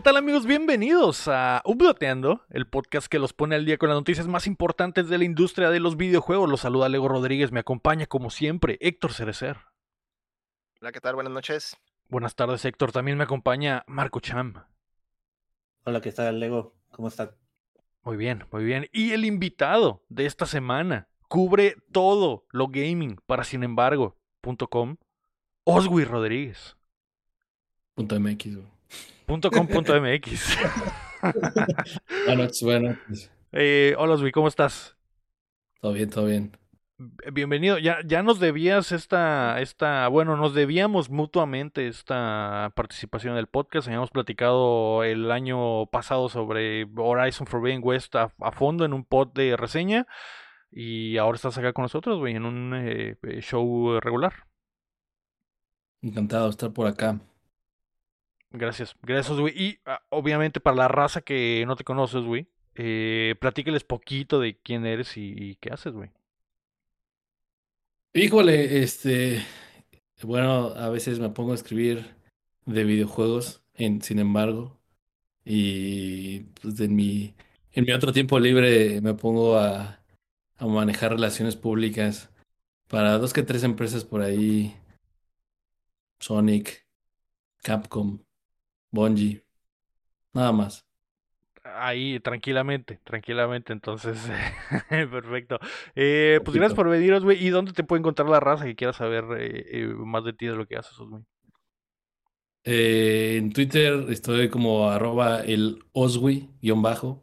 ¿Qué tal amigos? Bienvenidos a Updateando, el podcast que los pone al día con las noticias más importantes de la industria de los videojuegos. Los saluda Lego Rodríguez, me acompaña como siempre Héctor Cerecer. Hola, ¿qué tal? Buenas noches. Buenas tardes Héctor, también me acompaña Marco Cham. Hola, ¿qué tal Lego? ¿Cómo están? Muy bien, muy bien. Y el invitado de esta semana cubre todo lo gaming para sin embargo.com, Oswi Rodríguez. Punto .mx, .com.mx. bueno, bueno. Eh, hola, Oswi, ¿cómo estás? Todo bien, todo bien. Bienvenido. Ya, ya nos debías esta, esta, bueno, nos debíamos mutuamente esta participación en el podcast. Habíamos platicado el año pasado sobre Horizon Forbidden West a, fondo en un pod de reseña. Y ahora estás acá con nosotros, güey, en un eh, show regular. Encantado de estar por acá. Gracias, gracias, güey. Y ah, obviamente para la raza que no te conoces, güey, eh, platícales poquito de quién eres y, qué haces, güey. Híjole, este, bueno, a veces me pongo a escribir de videojuegos, en, sin embargo, y pues en mi, en mi otro tiempo libre me pongo a, a manejar relaciones públicas para dos que tres empresas por ahí, Sonic, Capcom, Bungie. Nada más. Ahí, tranquilamente, tranquilamente, entonces, perfecto. Eh, pues gracias por veniros, güey. ¿Y dónde te puede encontrar la raza que quiera saber eh, eh, más de ti, de lo que haces, güey? en Twitter estoy como arroba el oswi, guion bajo.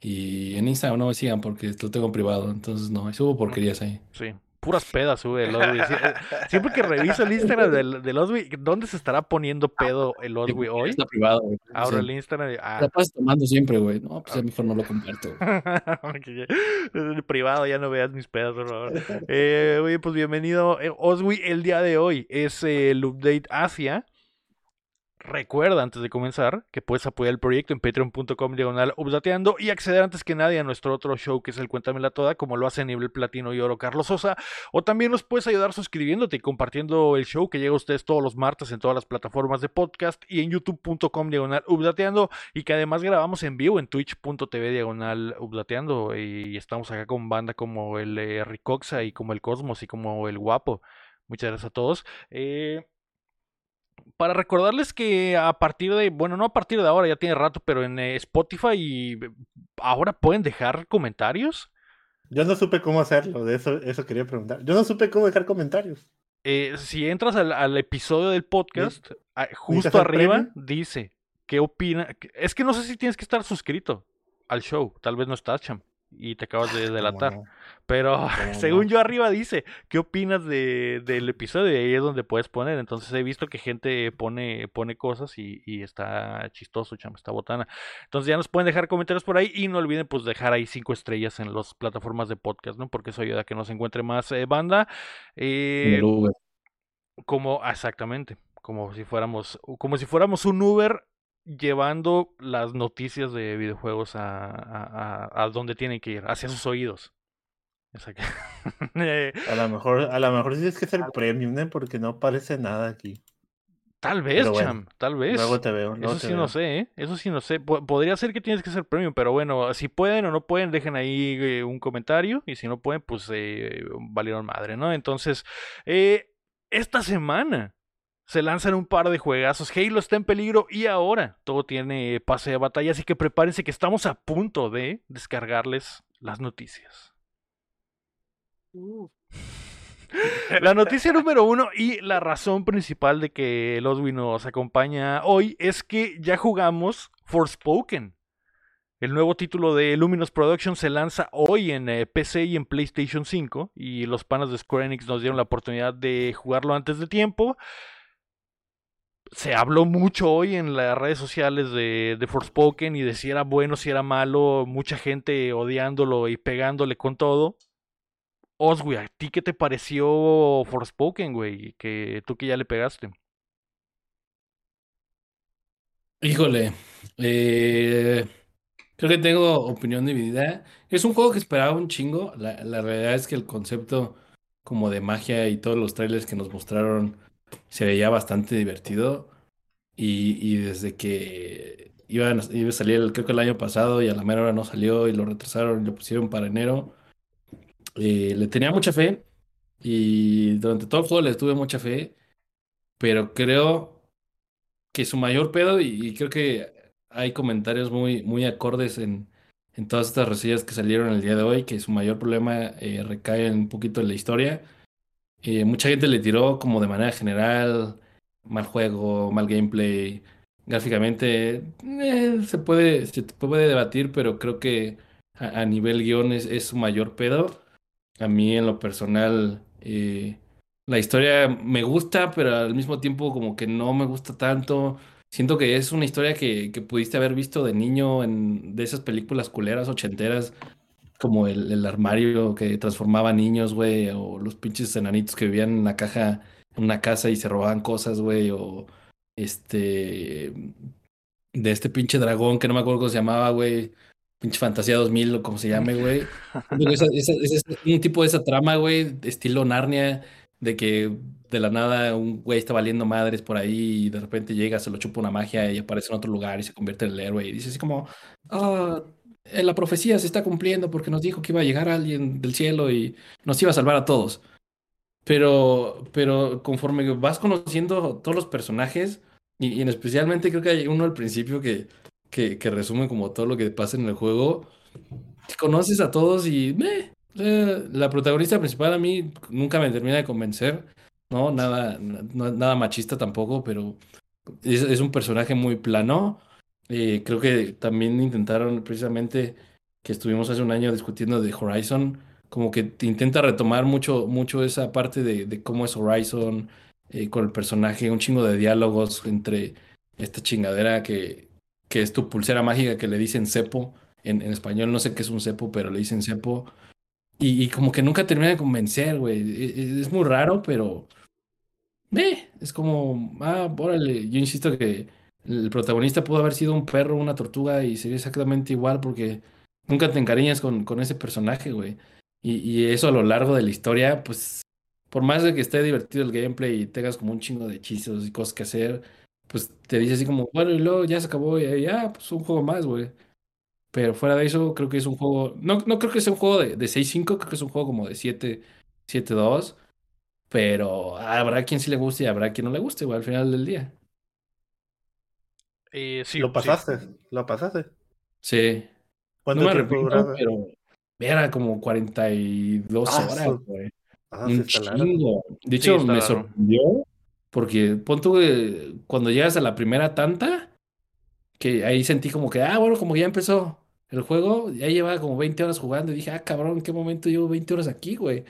Y en Instagram no me sigan porque lo tengo privado, entonces no, subo porquerías ahí. Sí, puras pedas sube el Oswi. Eh, siempre que reviso el Instagram del, del Oswi, ¿dónde se estará poniendo pedo el Oswi hoy? Está privado, güey. Ahora el Instagram. Ah. La pasas tomando siempre, güey. No, pues a mejor no lo comparto. el privado, ya no veas mis pedos, por favor. Eh, oye, pues bienvenido. Eh, Oswi, el día de hoy es el update Asia Recuerda antes de comenzar que puedes apoyar el proyecto en patreon.com diagonal y acceder antes que nadie a nuestro otro show que es el Cuéntamela Toda, como lo hace nivel platino y oro Carlos Sosa. O también nos puedes ayudar suscribiéndote y compartiendo el show que llega a ustedes todos los martes en todas las plataformas de podcast y en youtube.com diagonal y que además grabamos en vivo en twitch.tv diagonal y estamos acá con banda como el eh, Ricoxa y como el Cosmos y como el Guapo. Muchas gracias a todos. Eh, para recordarles que a partir de, bueno, no a partir de ahora, ya tiene rato, pero en eh, Spotify ahora pueden dejar comentarios. Yo no supe cómo hacerlo, de eso, eso quería preguntar. Yo no supe cómo dejar comentarios. Eh, si entras al, episodio del podcast, justo arriba dice, ¿qué opina? Es que no sé si tienes que estar suscrito al show, tal vez no estás, Cham y te acabas de delatar. Pero según yo arriba dice, ¿qué opinas de, del episodio? Y ahí es donde puedes poner. Entonces he visto que gente pone, pone cosas y, y está chistoso, chama, está botana. Entonces ya nos pueden dejar comentarios por ahí y no olviden pues dejar ahí cinco estrellas en las plataformas de podcast, ¿no? Porque eso ayuda a que nos encuentre más eh, banda. Eh, como, exactamente, como si fuéramos, como si fuéramos un Uber llevando las noticias de videojuegos a, a, a, donde tienen que ir, hacia sus oídos. a lo mejor, a lo mejor tienes que ser premium, ¿eh? porque no parece nada aquí. Tal vez, Cham, tal vez. Luego te veo. Eso sí no sé, ¿eh? Eso sí no sé. podría ser que tienes que ser premium, pero bueno, si pueden o no pueden, dejen ahí eh, un comentario. Y si no pueden, pues eh, valieron madre, ¿no? Entonces, eh, esta semana se lanzan un par de juegazos. Halo está en peligro y ahora todo tiene pase de batalla, así que prepárense que estamos a punto de descargarles las noticias. La noticia número uno y la razón principal de que Loswi nos acompaña hoy es que ya jugamos Forspoken. El nuevo título de Luminous Productions se lanza hoy en eh, PC y en PlayStation 5 y los panas de Square Enix nos dieron la oportunidad de jugarlo antes de tiempo se habló mucho hoy en las redes sociales de, de Forspoken y de si era bueno, si era malo, mucha gente odiándolo y pegándole con todo. Güey, ¿a ti qué te pareció Forspoken, güey? Que tú que ya le pegaste. Híjole, eh, creo que tengo opinión dividida. Es un juego que esperaba un chingo. La, la realidad es que el concepto como de magia y todos los trailers que nos mostraron se veía bastante divertido. Y, y desde que iban, a- iba a salir, el- creo que el año pasado, y a la mera hora no salió, y lo retrasaron y lo pusieron para enero, eh, le tenía mucha fe. Y durante todo el juego le tuve mucha fe. Pero creo que su mayor pedo, y, creo que hay comentarios muy, muy acordes en, en todas estas reseñas que salieron el día de hoy, que su mayor problema eh, recae un poquito en la historia. Eh, mucha gente le tiró como de manera general, mal juego, mal gameplay. Gráficamente, eh, se puede, se puede debatir, pero creo que a, nivel guion es, es su mayor pedo. A mí en lo personal, eh, la historia me gusta, pero al mismo tiempo como que no me gusta tanto. Siento que es una historia que, que pudiste haber visto de niño en de esas películas culeras ochenteras, como el, el armario que transformaba niños, güey, o los pinches enanitos que vivían en la caja, en una casa y se robaban cosas, güey, o este, de este pinche dragón que no me acuerdo cómo se llamaba, güey. Pinche Fantasía 2000 o como se llame, güey. Es un tipo de esa trama, güey, estilo Narnia, de que de la nada un güey está valiendo madres por ahí y de repente llega, se lo chupa una magia y aparece en otro lugar y se convierte en el héroe. Y dice así como, ah, la profecía se está cumpliendo porque nos dijo que iba a llegar alguien del cielo y nos iba a salvar a todos. Pero, pero conforme vas conociendo todos los personajes, y, en especialmente creo que hay uno al principio que, que, resume como todo lo que pasa en el juego, conoces a todos y eh, la protagonista principal a mí nunca me termina de convencer, ¿no? Nada, na- nada machista tampoco, pero es un personaje muy plano. Eh, creo que también intentaron precisamente que estuvimos hace un año discutiendo de Horizon, como que te intenta retomar mucho, mucho esa parte de, cómo es Horizon eh, con el personaje, un chingo de diálogos entre esta chingadera que, que es tu pulsera mágica que le dicen cepo. En, español no sé qué es un cepo, pero le dicen cepo. Y, y como que nunca termina de convencer, güey. E- e- Es muy raro, pero eh, es como, ah, órale. Yo insisto que el protagonista pudo haber sido un perro, una tortuga y sería exactamente igual porque nunca te encariñas con, con ese personaje, güey. Y, eso a lo largo de la historia, pues, por más de que esté divertido el gameplay y tengas como un chingo de hechizos y cosas que hacer, pues te dice así como, bueno, y luego ya se acabó y ya, pues un juego más, güey. Pero fuera de eso, creo que es un juego. No, no creo que sea un juego de, de 6-5, creo que es un juego como de 7, 7-2. Pero habrá quien sí le guste y habrá quien no le guste, güey, al final del día. Eh, sí, lo sí. pasaste, lo pasaste. Sí. No ¿Cuánto me tiempo arrepiento, duraba? pero era como 42 Ah, horas, güey. Ah, Un chingo. De hecho, me sorprendió porque pon tú que cuando llegas a la primera tanta, que ahí sentí como que, ah, bueno, como ya empezó el juego, ya llevaba como 20 horas jugando y dije, ah, cabrón, ¿en qué momento llevo 20 horas aquí, güey?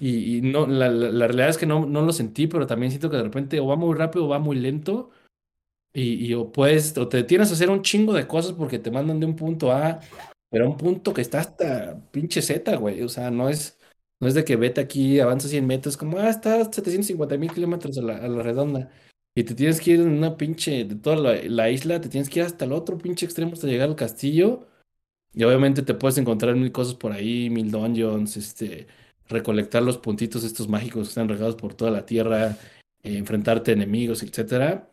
Y, y no, la, la, la realidad es que no, no lo sentí, pero también siento que de repente o va muy rápido o va muy lento. Y, y o puedes, o te tienes a hacer un chingo de cosas porque te mandan de un punto A, pero a un punto que está hasta pinche Z, güey. O sea, no es, no es de que vete aquí, avanza 100 metros, como, ah, está a 750 mil kilómetros a la, redonda. Y te tienes que ir en una pinche, de toda la, la isla, te tienes que ir hasta el otro pinche extremo hasta llegar al castillo. Y obviamente te puedes encontrar mil cosas por ahí, mil dungeons, este, recolectar los puntitos estos mágicos que están regados por toda la tierra, enfrentarte a enemigos, etcétera.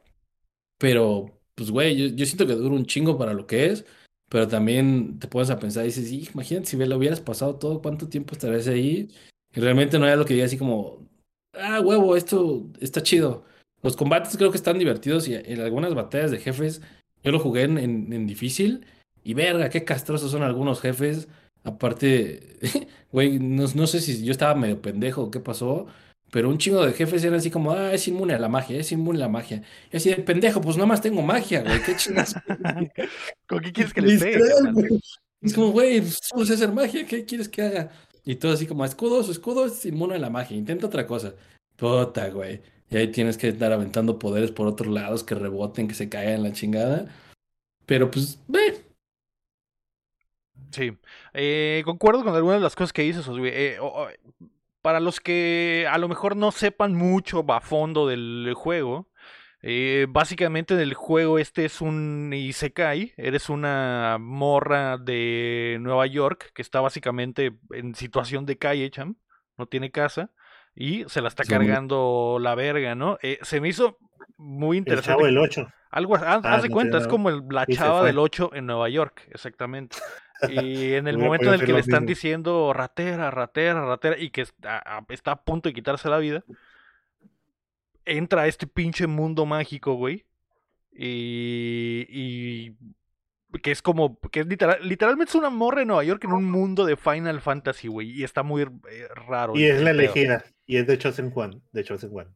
Pero, pues, güey, yo, yo siento que dura un chingo para lo que es, pero también te pones a pensar y dices, "Sí, imagínate si lo hubieras pasado todo, ¿cuánto tiempo estarías ahí? Y realmente no era lo que diga así como, ah, huevo, esto está chido. Los combates creo que están divertidos y en algunas batallas de jefes, yo lo jugué en, en, en difícil y verga, qué castrosos son algunos jefes. Aparte, güey, no, no sé si yo estaba medio pendejo o qué pasó, pero un chingo de jefes eran así como, ah, es inmune a la magia, es inmune a la magia. Y así de pendejo, pues nada más tengo magia, güey, qué chingas. ¿Con qué quieres que le pegue? Güey. Es como, güey, pues, solo sé hacer magia, ¿qué quieres que haga? Y todo así como, escudo, su escudo es inmune a la magia, intenta otra cosa. Puta, güey. Y ahí tienes que estar aventando poderes por otros lados que reboten, que se caigan en la chingada. Pero pues, ve. Sí, eh, concuerdo con algunas de las cosas que dices. Eh, o- para los que a lo mejor no sepan mucho a fondo del juego, eh, básicamente en el juego este es un Isekai, eres una morra de Nueva York que está básicamente en situación de calle, cham, no tiene casa y se la está Sí. cargando la verga, ¿no? Eh, se me hizo muy El interesante. chavo del 8. Algo, haz, haz Ah, de no cuenta, es como el- la chava del 8 en Nueva York, exactamente. Y en el momento en el que le están mismo. diciendo ratera, ratera, ratera, y que está, a- está a punto de quitarse la vida, entra a este pinche mundo mágico, güey. Y, y que es como, que es literal, literalmente es una morra de Nueva York en un mundo de Final Fantasy, güey. Y está muy eh, raro. Y es la elegida. Y es de Chosen One. De Chosen One.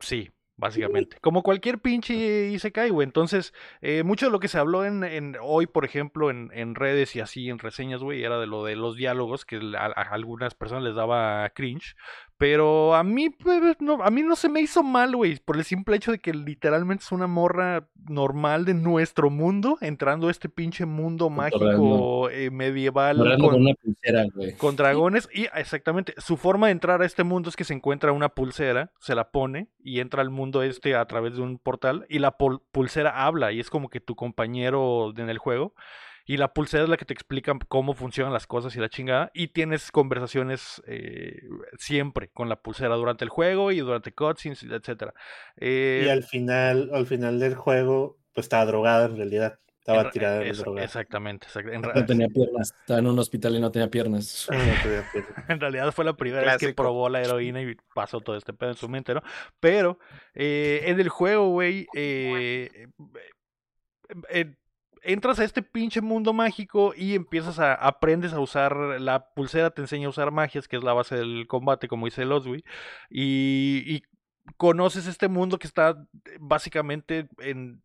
Sí, básicamente. Como cualquier pinche Isekai, güey. Entonces, eh, mucho de lo que se habló en, en hoy, por ejemplo, en, en redes y así, en reseñas, güey, era de lo de los diálogos, que a, a algunas personas les daba cringe. Pero a mí, pues, no, a mí no se me hizo mal, güey, por el simple hecho de que literalmente es una morra normal de nuestro mundo, entrando a este pinche mundo mágico eh, medieval con- con una pulsera, güey. con dragones y exactamente su forma de entrar a este mundo es que se encuentra una pulsera, se la pone y entra al mundo este a través de un portal y la pul- pulsera habla y es como que tu compañero en el juego y la pulsera es la que te explica cómo funcionan las cosas y la chingada y tienes conversaciones eh, siempre con la pulsera durante el juego y durante cutscenes etcétera. Eh, Y al final, al final del juego, pues estaba drogada en realidad. Estaba en ra- tirada es- drogada. exactamente, exact- en No tenía piernas. Estaba en un hospital y no tenía piernas. No tenía pierna. En realidad fue la primera vez que probó la heroína y pasó todo este pedo en su mente, ¿no? Pero eh, en el juego, güey, eh, eh, entras a este pinche mundo mágico y empiezas a, aprendes a usar, la pulsera te enseña a usar magias, que es la base del combate, como dice Loswy, y, y conoces este mundo que está básicamente en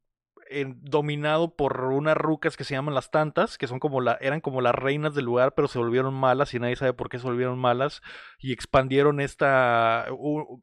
dominado por unas rucas que se llaman las tantas, que son como la, eran como las reinas del lugar, pero se volvieron malas y nadie sabe por qué se volvieron malas y expandieron esta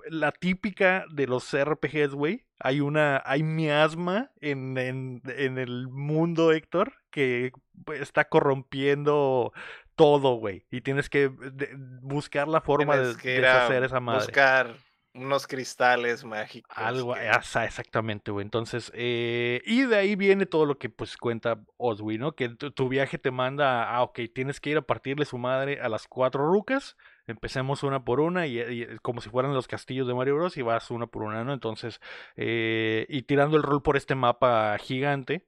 la típica de los RPGs, güey. Hay una, hay miasma en, en, en el mundo, Héctor, que está corrompiendo todo, güey. Y tienes que de- buscar la forma de que deshacer esa madre. buscar unos cristales mágicos. Algo, que- asa- exactamente, güey. Entonces, eh, y de ahí viene todo lo que pues cuenta Oswi, ¿no? Que tu, tu viaje te manda, a, ah, ok, tienes que ir a partirle su madre a las cuatro rucas. Empecemos una por una y, y como si fueran los castillos de Mario Bros. y vas una por una, ¿no? Entonces, eh, y tirando el rol por este mapa gigante.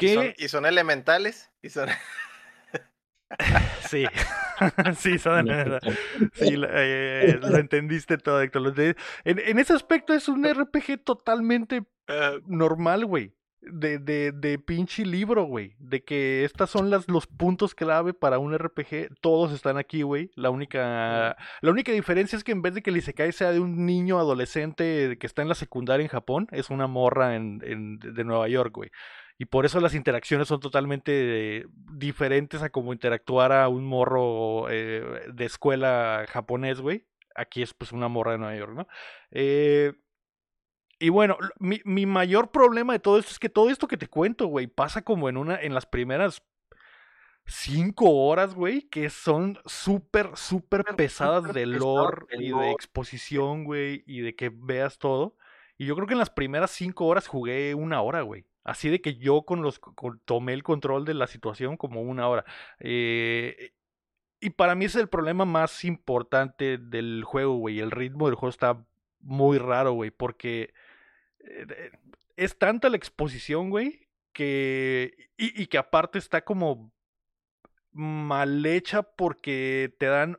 y, son, Que y son elementales. Y son... sí, sí, son, Sí, eh, lo entendiste todo, Héctor. lo. En, en ese aspecto es un RPG totalmente Ah, normal, güey. De, de, de pinche libro, güey. De que estas son las, los puntos clave para un RPG. Todos están aquí, güey. La única, la única diferencia es que en vez de que el Isekai sea de un niño adolescente que está en la secundaria en Japón, es una morra en, en- de Nueva York, güey. Y por eso las interacciones son totalmente diferentes a como interactuara un morro eh, de escuela japonés, güey. Aquí es pues una morra de Nueva York, ¿no? Eh, y bueno, mi, mi mayor problema de todo esto es que todo esto que te cuento, güey, pasa como en una, en las primeras cinco horas, güey, que son súper, súper pesadas de lore y de exposición, güey, y de que veas todo. Y yo creo que en las primeras cinco horas jugué una hora, güey. Así de que yo con los tomé el control de la situación como una hora. Eh, y para mí es el problema más importante del juego, güey. El ritmo del juego está muy raro, güey, porque eh, es tanta la exposición, güey, que... Y que aparte está como mal hecha porque te dan...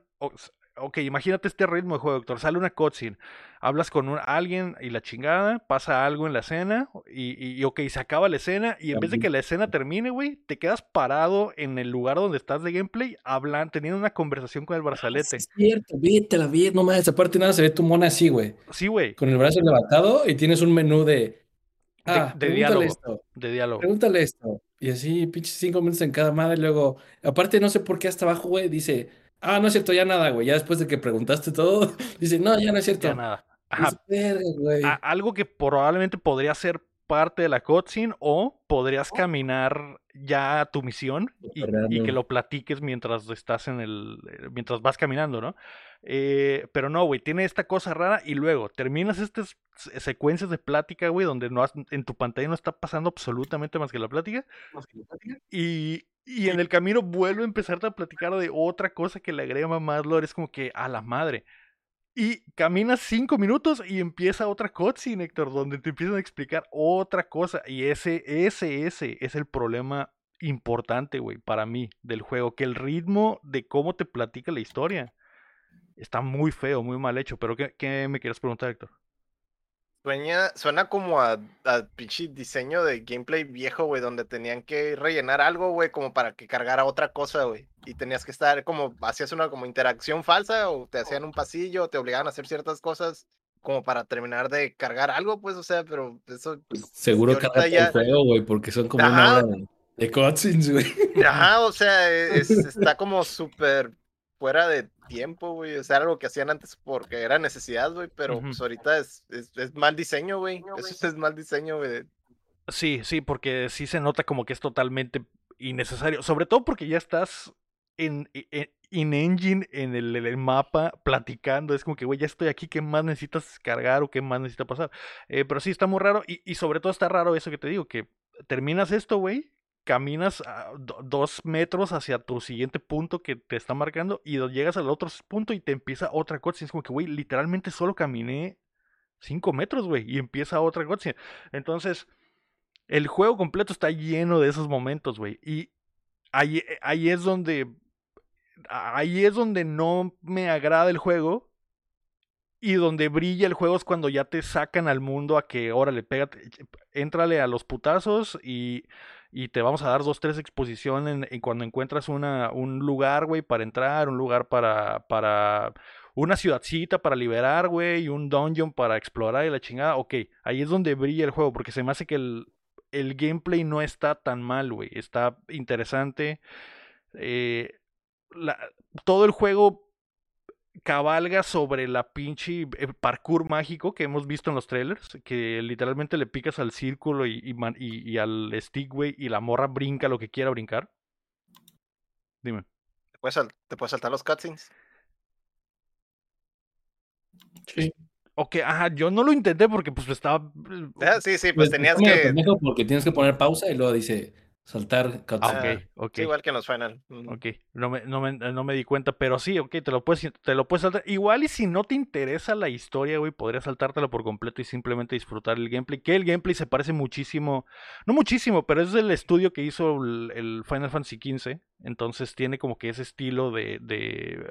Ok, imagínate este ritmo de juego, doctor. Sale una cutscene, hablas con un- alguien y la chingada, pasa algo en la escena y, y, y, ok, se acaba la escena y en vez de que la escena termine, güey, te quedas parado en el lugar donde estás de gameplay, hablan, teniendo una conversación con el brazalete. Es cierto, vete la vi, no mames, aparte nada se ve tu mona así, güey. Sí, güey, Con el brazo levantado y tienes un menú de. Ah, de diálogo. esto, de diálogo. pregúntale esto. Y así, pinches cinco minutos en cada madre. Y luego, aparte, no sé por qué hasta abajo, güey, dice, ah, no es cierto, ya nada, güey. Ya después de que preguntaste todo, dice, no, ya no es cierto. Ya nada. Ajá, verga, güey. algo que probablemente podría ser parte de la cutscene o podrías caminar ya tu misión y, y que lo platiques mientras estás en el eh, mientras vas caminando, ¿no? Eh, pero no, güey, tiene esta cosa rara y luego terminas estas se- secuencias de plática, güey, donde no has- en tu pantalla no está pasando absolutamente más que la plática y, y en el camino vuelve a empezarte a platicar de otra cosa que le agrega más lore, es como que a la madre. Y caminas cinco minutos y empieza otra cutscene, Héctor, donde te empiezan a explicar otra cosa. Y ese, ese, ese es el problema importante, güey, para mí del juego. Que el ritmo de cómo te platica la historia está muy feo, muy mal hecho. Pero ¿qué, qué me quieres preguntar, Héctor? Sueña, suena como a, a pinche diseño de gameplay viejo, güey, donde tenían que rellenar algo, güey, como para que cargara otra cosa, güey. Y tenías que estar como, hacías una como interacción falsa, o te hacían un pasillo, o te obligaban a hacer ciertas cosas como para terminar de cargar algo, pues, o sea, pero eso. Seguro y ahorita carga ya- feo, güey, porque son como Ajá. una de cutscenes, güey. Ajá, o sea, es- está como súper fuera de tiempo, güey. O sea, era algo que hacían antes porque era necesidad, güey, pero pues ahorita es, es, es mal diseño, güey. Eso es mal diseño, güey. Sí, sí, porque sí se nota como que es totalmente innecesario. Sobre todo porque ya estás en, en, in engine en el, en el mapa platicando. Es como que, güey, ya estoy aquí, ¿qué más necesitas cargar o qué más necesita pasar? Eh, pero sí, está muy raro. Y, y sobre todo está raro eso que te digo, que terminas esto, güey. Caminas dos metros hacia tu siguiente punto que te está marcando y llegas al otro punto y te empieza otra cutscene. Es como que, güey, literalmente solo caminé cinco metros, güey, y empieza otra cutscene. Entonces, el juego completo está lleno de esos momentos, güey. Y ahí, ahí es donde. Ahí es donde no me agrada el juego. Y donde brilla el juego es cuando ya te sacan al mundo a que, órale, pégate, éntrale a los putazos y, y te vamos a dar dos, tres exposiciones en, cuando encuentras una, un lugar, güey, para entrar, un lugar para, para una ciudadcita para liberar, güey, y un dungeon para explorar y la chingada. Ok, ahí es donde brilla el juego, porque se me hace que el, el gameplay no está tan mal, güey. Está interesante. Eh, todo el juego cabalga sobre la pinche eh, parkour mágico que hemos visto en los trailers, que literalmente le picas al círculo y, y man- y- y al stick, güey, y la morra brinca lo que quiera brincar. Dime. ¿Te puedes, sal- te puedes saltar los cutscenes? Sí. Ok, ajá, yo no lo intenté porque pues estaba... Ah, sí, sí, pues tenías está medio que. porque tienes que poner pausa y luego dice saltar Ah, cutscene. ok, ok. Sí, igual que en los Final. Ok, no me, no, me, no me di cuenta, pero sí, ok, te lo puedes, te lo puedes saltar. Igual y si no te interesa la historia, güey, podrías saltártela por completo y simplemente disfrutar el gameplay. Que el gameplay se parece muchísimo, no muchísimo, pero es del estudio que hizo el, el Final Fantasy XV. Entonces tiene como que ese estilo de, de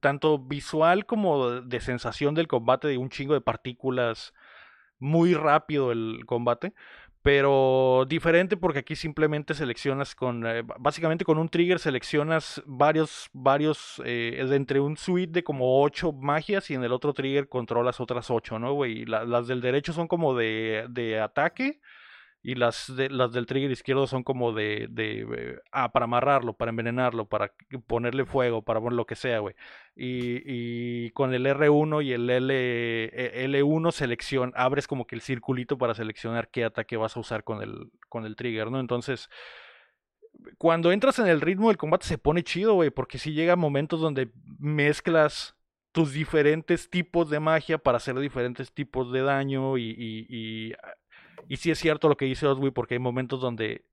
tanto visual como de sensación del combate, de un chingo de partículas, muy rápido el combate. Pero diferente porque aquí simplemente seleccionas con, eh, básicamente con un trigger seleccionas varios, varios, eh, entre un suite de como ocho magias y en el otro trigger controlas otras ocho, ¿no, güey? Las del derecho son como de, de ataque y las, de, las del trigger izquierdo son como de, de, eh, ah, para amarrarlo, para envenenarlo, para ponerle fuego, para poner lo que sea, güey. Y, y con el R1 y el L, eh, L1 selección, abres como que el circulito para seleccionar qué ataque vas a usar con el, con el trigger, ¿no? Entonces, cuando entras en el ritmo del combate se pone chido, güey, porque si llega momentos donde mezclas tus diferentes tipos de magia para hacer diferentes tipos de daño y, y, y sí es cierto lo que dice Oswi porque hay momentos donde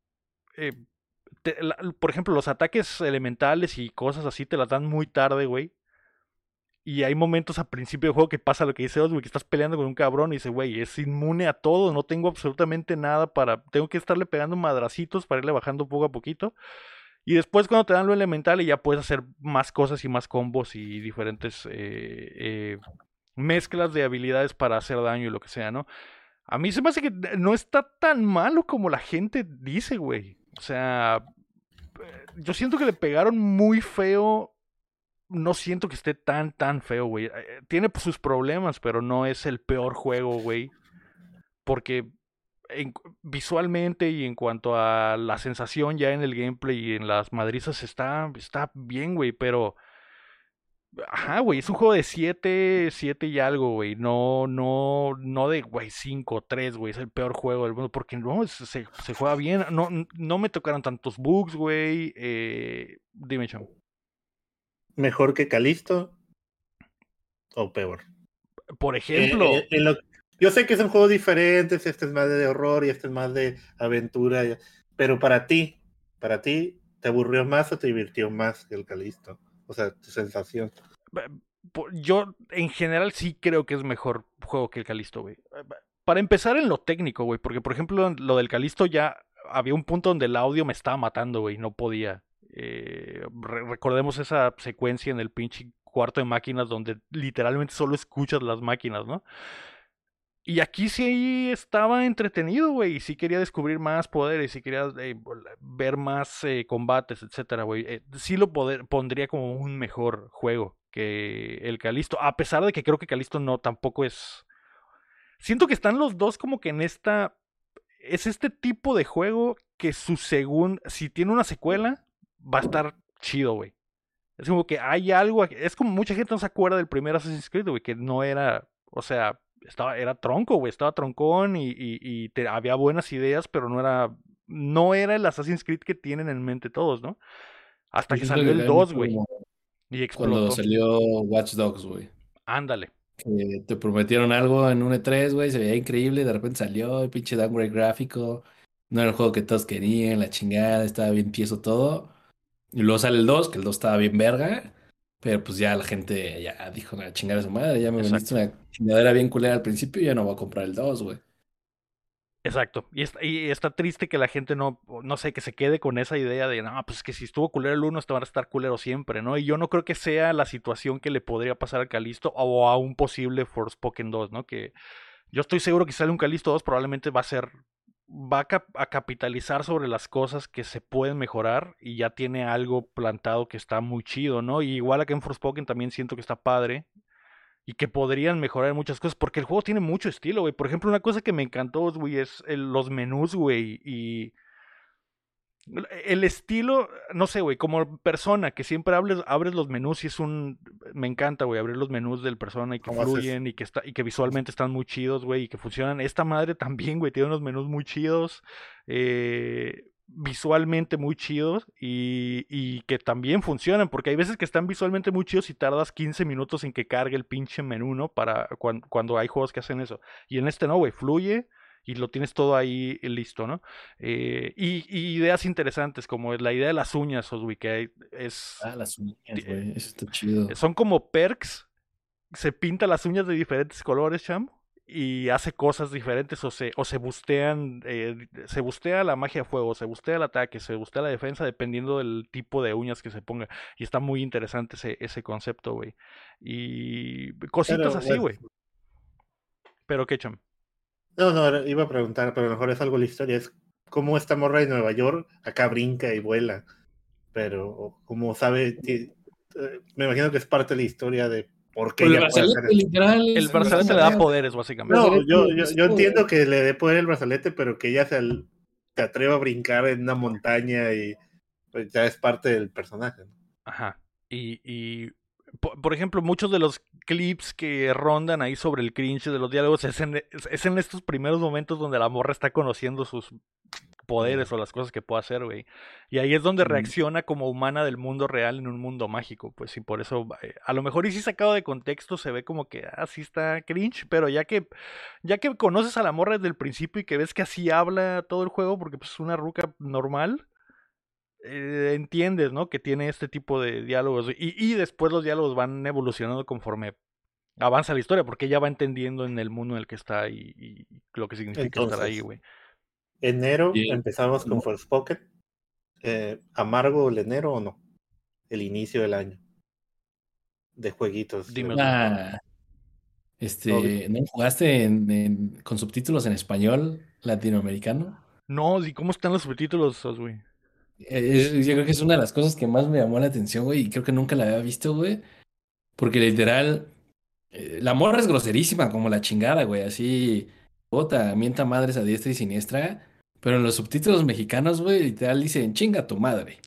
eh, te- por ejemplo, los ataques elementales y cosas así te las dan muy tarde, güey. Y hay momentos a principio del juego que pasa lo que dice Oswi, que estás peleando con un cabrón y dice, güey, es inmune a todo, no tengo absolutamente nada para... Tengo que estarle pegando madracitos para irle bajando poco a poquito. Y después cuando te dan lo elemental y ya puedes hacer más cosas y más combos y diferentes eh, eh, mezclas de habilidades para hacer daño y lo que sea, ¿no? A mí se me hace que no está tan malo como la gente dice, güey. O sea, eh, yo siento que le pegaron muy feo. No siento que esté tan, tan feo, güey. Eh, Tiene sus problemas, pero no es el peor juego, güey. Porque en- visualmente y en cuanto a la sensación ya en el gameplay y en las madrizas está, está bien, güey, pero... Ajá, güey, es un juego de 7, 7 y algo, güey. No, no, no de, güey, 5, 3, güey. Es el peor juego del mundo. Porque no, se, se juega bien. No, no me tocaron tantos bugs, güey. Eh, dime, chamo. ¿Mejor que Calisto? ¿O peor? Por Eh, ejemplo, eh, en lo- yo sé que son juegos diferentes, este es más de horror y este es más de aventura, pero para ti, para ti, ¿te aburrió más o te divirtió más que el Calisto? O sea, tu sensación. yo en general sí creo que es mejor juego que el Calisto, güey. Eh, Para empezar en lo técnico, güey, porque por ejemplo lo del Calisto ya había un punto donde el audio me estaba matando, güey, no podía. Eh, re- recordemos esa secuencia en el pinche cuarto de máquinas donde literalmente solo escuchas las máquinas, ¿no? Y aquí sí estaba entretenido, güey. Y sí quería descubrir más poderes, sí quería eh, ver más eh, combates, etcétera, güey. Eh, sí lo poder- pondría como un mejor juego que el Calisto. A pesar de que creo que Calisto no tampoco es. Siento que están los dos como que en esta. Es este tipo de juego que su según. Si tiene una secuela, va a estar chido, güey. Es como que hay algo. Es como mucha gente no se acuerda del primer Assassin's Creed, güey, que no era. O sea, estaba, era tronco, güey. Estaba troncón y, y- y te- había buenas ideas, pero no era. No era el Assassin's Creed que tienen en mente todos, ¿no? Hasta que salió el era 2, güey. Y Cuando explotó. salió Watch Dogs, güey. Ándale. Que te prometieron algo en un E3, güey, se veía increíble, de repente salió el pinche downgrade gráfico, no era el juego que todos querían, la chingada, estaba bien tieso todo. Y luego sale el 2, que el 2 estaba bien verga, pero pues ya la gente ya dijo, a chingar a su madre, ya me vendiste una chingadera bien culera al principio y ya no voy a comprar el 2, güey. Exacto. Y está, y está triste que la gente no, no sé, que se quede con esa idea de, no, pues que si estuvo culero el 1, este va a estar culero siempre, ¿no? Y yo no creo que sea la situación que le podría pasar al Calisto o a un posible Forspoken 2, ¿no? Que yo estoy seguro que si sale un Calisto 2 probablemente va a ser, va a, cap- a capitalizar sobre las cosas que se pueden mejorar y ya tiene algo plantado que está muy chido, ¿no? Y igual acá en Forspoken también siento que está padre y que podrían mejorar muchas cosas, porque el juego tiene mucho estilo, güey. Por ejemplo, una cosa que me encantó, güey, es el- los menús, güey, y el estilo, no sé, güey, como persona que siempre hables, abres los menús y es un, me encanta, güey, abrir los menús del persona y que fluyen y que está y que visualmente están muy chidos, güey, y que funcionan. Esta madre también, güey, tiene unos menús muy chidos. Eh, visualmente muy chidos y, y que también funcionan, porque hay veces que están visualmente muy chidos y tardas 15 minutos en que cargue el pinche menú, ¿no? Para cuan- cuando, hay juegos que hacen eso. Y en este no, güey, fluye y lo tienes todo ahí listo, ¿no? Eh, y, y ideas interesantes, como la idea de las uñas, Oswi, que es... Ah, las uñas, güey, eso está chido. Son como perks. Se pinta las uñas de diferentes colores, Cham. Y hace cosas diferentes. O se, o se bustean. eh, se bustea la magia de fuego. Se bustea el ataque. Se bustea la defensa. Dependiendo del tipo de uñas que se ponga. Y está muy interesante ese, ese concepto, güey. Y cositas Pero, así, güey. Pero qué, Cham. No, no, iba a preguntar, pero a lo mejor es algo la historia. Es cómo esta morra de Nueva York acá brinca y vuela. Pero como sabe, eh, me imagino que es parte de la historia de por qué Pero el brazalete, literal. El le da poderes, básicamente. No, yo, yo, yo entiendo que le dé poder el brazalete, pero que ella se, atreva a brincar en una montaña y pues, ya es parte del personaje. ¿no? Ajá. Y, y po- por, ejemplo, muchos de los clips que rondan ahí sobre el cringe de los diálogos es en, es- es en estos primeros momentos donde la morra está conociendo sus poderes o las cosas que puede hacer, güey. Y ahí es donde reacciona como humana del mundo real en un mundo mágico, pues, y por eso, eh, a lo mejor y sí sacado de contexto se ve como que, ah, sí está cringe, pero ya que, ya que conoces a la morra desde el principio y que ves que así habla todo el juego, porque pues es una ruca normal, eh, entiendes, ¿no? Que tiene este tipo de diálogos. Y, y después los diálogos van evolucionando conforme avanza la historia, porque ella va entendiendo en el mundo en el que está y, y lo que significa estar ahí, Entonces, güey. Enero empezamos con No. Forspoken. Eh, ¿Amargo el enero o no? El inicio del año. De jueguitos. Dímelo. Ah, este, ¿no jugaste en- en- con subtítulos en español latinoamericano? No, ¿y cómo están los subtítulos, güey? Es- yo creo que es una de las cosas que más me llamó la atención, güey, y creo que nunca la había visto, güey, porque literal, eh, la morra es groserísima como la chingada, güey, así, bota, mienta madres a diestra y siniestra, pero en los subtítulos mexicanos, güey, literal dicen, chinga tu madre.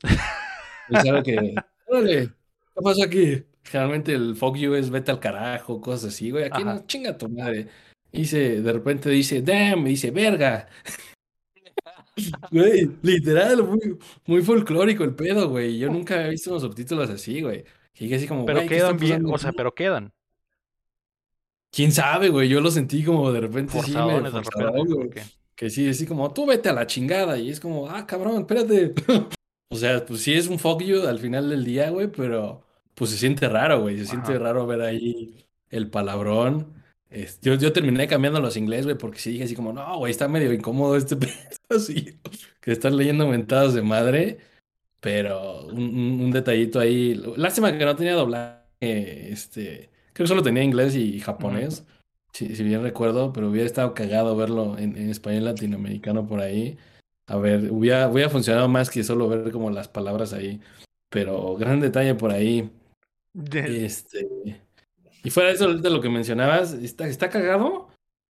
Es algo que, órale, ¿qué pasó aquí? Generalmente el fuck you es vete al carajo, cosas así, güey, aquí Ajá. no, chinga tu madre. Dice, de repente dice, damn, y dice, verga. Güey, literal, muy, muy folclórico el pedo, güey. Yo nunca había visto unos subtítulos así, güey. Así como, Pero güey, ¿qué está quedan bien, o sea, pero quedan ¿Quién sabe, güey? Yo lo sentí como de repente sí, medio forzadones de forzadón, repente. güey. ¿por qué? Que sí, así como, tú vete a la chingada. Y es como, ah, cabrón, espérate. O sea, pues sí es un fuck you al final del día, güey, pero pues se siente raro, güey. Se siente raro ver ahí el palabrón. Es- yo, yo terminé cambiando los inglés, güey, porque sí dije así como, no, güey, está medio incómodo este pedo, así, que están leyendo mentadas de madre, pero un, un- un detallito ahí. Lástima que no tenía doblaje, este, creo que solo tenía inglés y japonés, si, si bien recuerdo, pero hubiera estado cagado verlo en, en español latinoamericano por ahí. A ver, hubiera, hubiera funcionado más que solo ver como las palabras ahí, pero gran detalle por ahí. De- Este, y fuera de eso, de lo que mencionabas, está, está cagado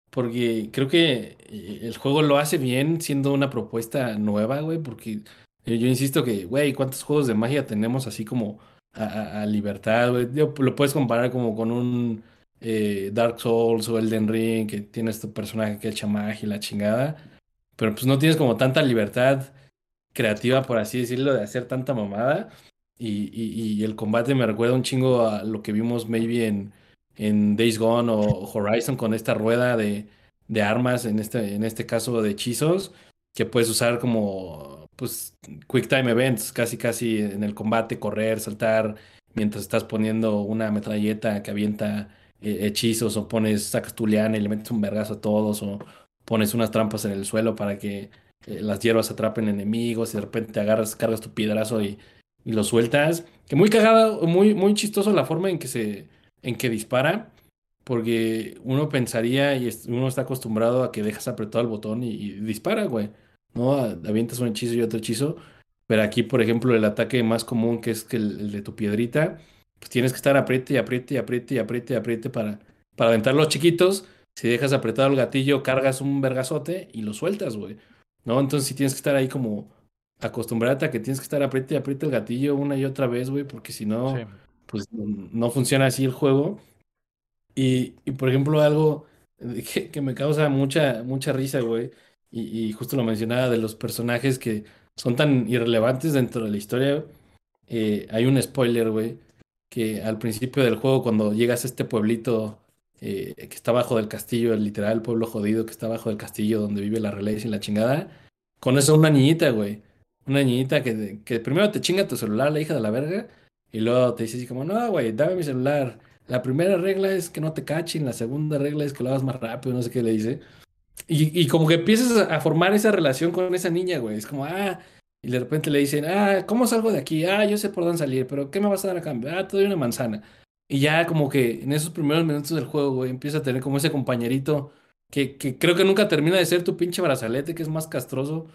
porque creo que eh, el juego lo hace bien siendo una propuesta nueva, güey, porque yo, yo insisto que, güey, ¿cuántos juegos de magia tenemos así como a, libertad, güey? Lo puedes comparar como con un eh, Dark Souls o Elden Ring, que tienes tu personaje que echa magia y la chingada, pero pues no tienes como tanta libertad creativa, por así decirlo, de hacer tanta mamada. Y, y- y el combate me recuerda un chingo a lo que vimos maybe en, en Days Gone o Horizon con esta rueda de, de armas, en este, en este caso de hechizos, que puedes usar como pues quick time events, casi casi en el combate, correr, saltar, mientras estás poniendo una metralleta que avienta eh, hechizos, o pones, sacas tu liana y le metes un vergazo a todos, o pones unas trampas en el suelo para que eh, las hierbas atrapen enemigos y de repente agarras, cargas tu piedrazo y, y lo sueltas. Que muy cagada, muy, muy chistoso la forma en que se, en que dispara, porque uno pensaría y uno está acostumbrado a que dejas apretado el botón y, dispara, güey. ¿No? Avientas un hechizo y otro hechizo. Pero aquí, por ejemplo, el ataque más común, que es que el, de tu piedrita, pues tienes que estar apriete y apriete y apriete y apriete y apriete para, para aventar los chiquitos. Si dejas apretado el gatillo, cargas un vergazote y lo sueltas, güey. ¿No? Entonces sí tienes que estar ahí como acostumbrarte a que tienes que estar apriete y apriete el gatillo una y otra vez, güey, porque si no, sí. pues no, funciona así el juego. Y, y, por ejemplo, algo que, que me causa mucha, mucha risa, güey, y, y justo lo mencionaba de los personajes que son tan irrelevantes dentro de la historia. eh, hay un spoiler, güey, que al principio del juego, cuando llegas a este pueblito eh, que está bajo del castillo, el literal pueblo jodido que está bajo del castillo donde vive la realeza y la chingada, conoces a una niñita, güey. Una niñita que, que primero te chinga tu celular, la hija de la verga, y luego te dice así como, no, güey, dame mi celular. La primera regla es que no te cachen, la segunda regla es que lo hagas más rápido, no sé qué le dice. Y, y como que empiezas a formar esa relación con esa niña, güey. Es como, ah, y de repente le dicen, ah, ¿cómo salgo de aquí? Ah, yo sé por dónde salir, pero ¿qué me vas a dar a cambio? Ah, te doy una manzana. Y ya como que en esos primeros minutos del juego, güey, empieza a tener como ese compañerito que, que creo que nunca termina de ser tu pinche brazalete, que es más castroso.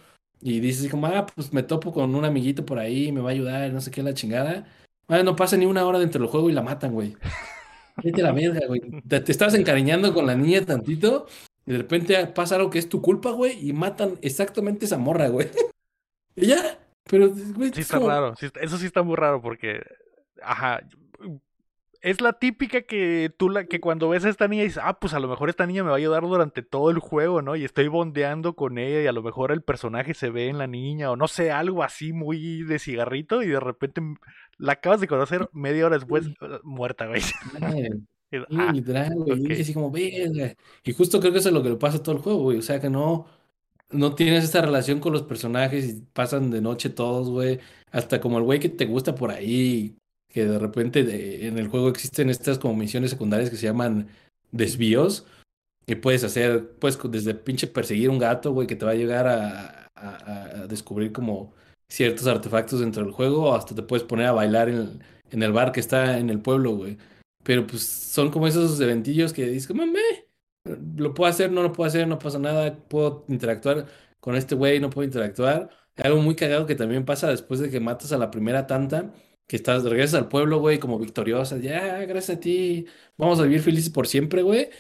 Y dices como, ah, pues me topo con un amiguito por ahí, me va a ayudar, no sé qué, la chingada. Ah, no pasa ni una hora dentro del juego y la matan, güey. Vete a la verga, güey. Te, te estás encariñando con la niña tantito y de repente pasa algo que es tu culpa, güey, y matan exactamente esa morra, güey. Y ya. Pero, güey, Sí es está como- raro, sí eso sí está muy raro porque, ajá, es la típica que tú la que cuando ves a esta niña dices, ah, pues a lo mejor esta niña me va a ayudar durante todo el juego, ¿no? Y estoy bondeando con ella y a lo mejor el personaje se ve en la niña o no sé, algo así muy de cigarrito y de repente la acabas de conocer media hora después uh, muerta, güey. Sí, ah, literal, güey. Y así como, verga. Y justo creo que eso es lo que le pasa a todo el juego, güey. O sea, que no, no tienes esta relación con los personajes y pasan de noche todos, güey. Hasta como el güey que te gusta por ahí, que de repente de- en el juego existen estas como misiones secundarias que se llaman desvíos. Y puedes hacer, pues, desde pinche perseguir un gato, güey, que te va a llegar a, a- descubrir como ciertos artefactos dentro del juego, hasta te puedes poner a bailar en en el bar que está en el pueblo, güey. Pero pues son como esos eventillos que dices, "Meh, lo puedo hacer, no lo puedo hacer, no pasa nada, puedo interactuar con este güey, no puedo interactuar. Algo muy cagado que también pasa después de que matas a la primera tanta, que estás, regresas al pueblo, güey, como victoriosa, ya, gracias a ti, vamos a vivir felices por siempre, güey.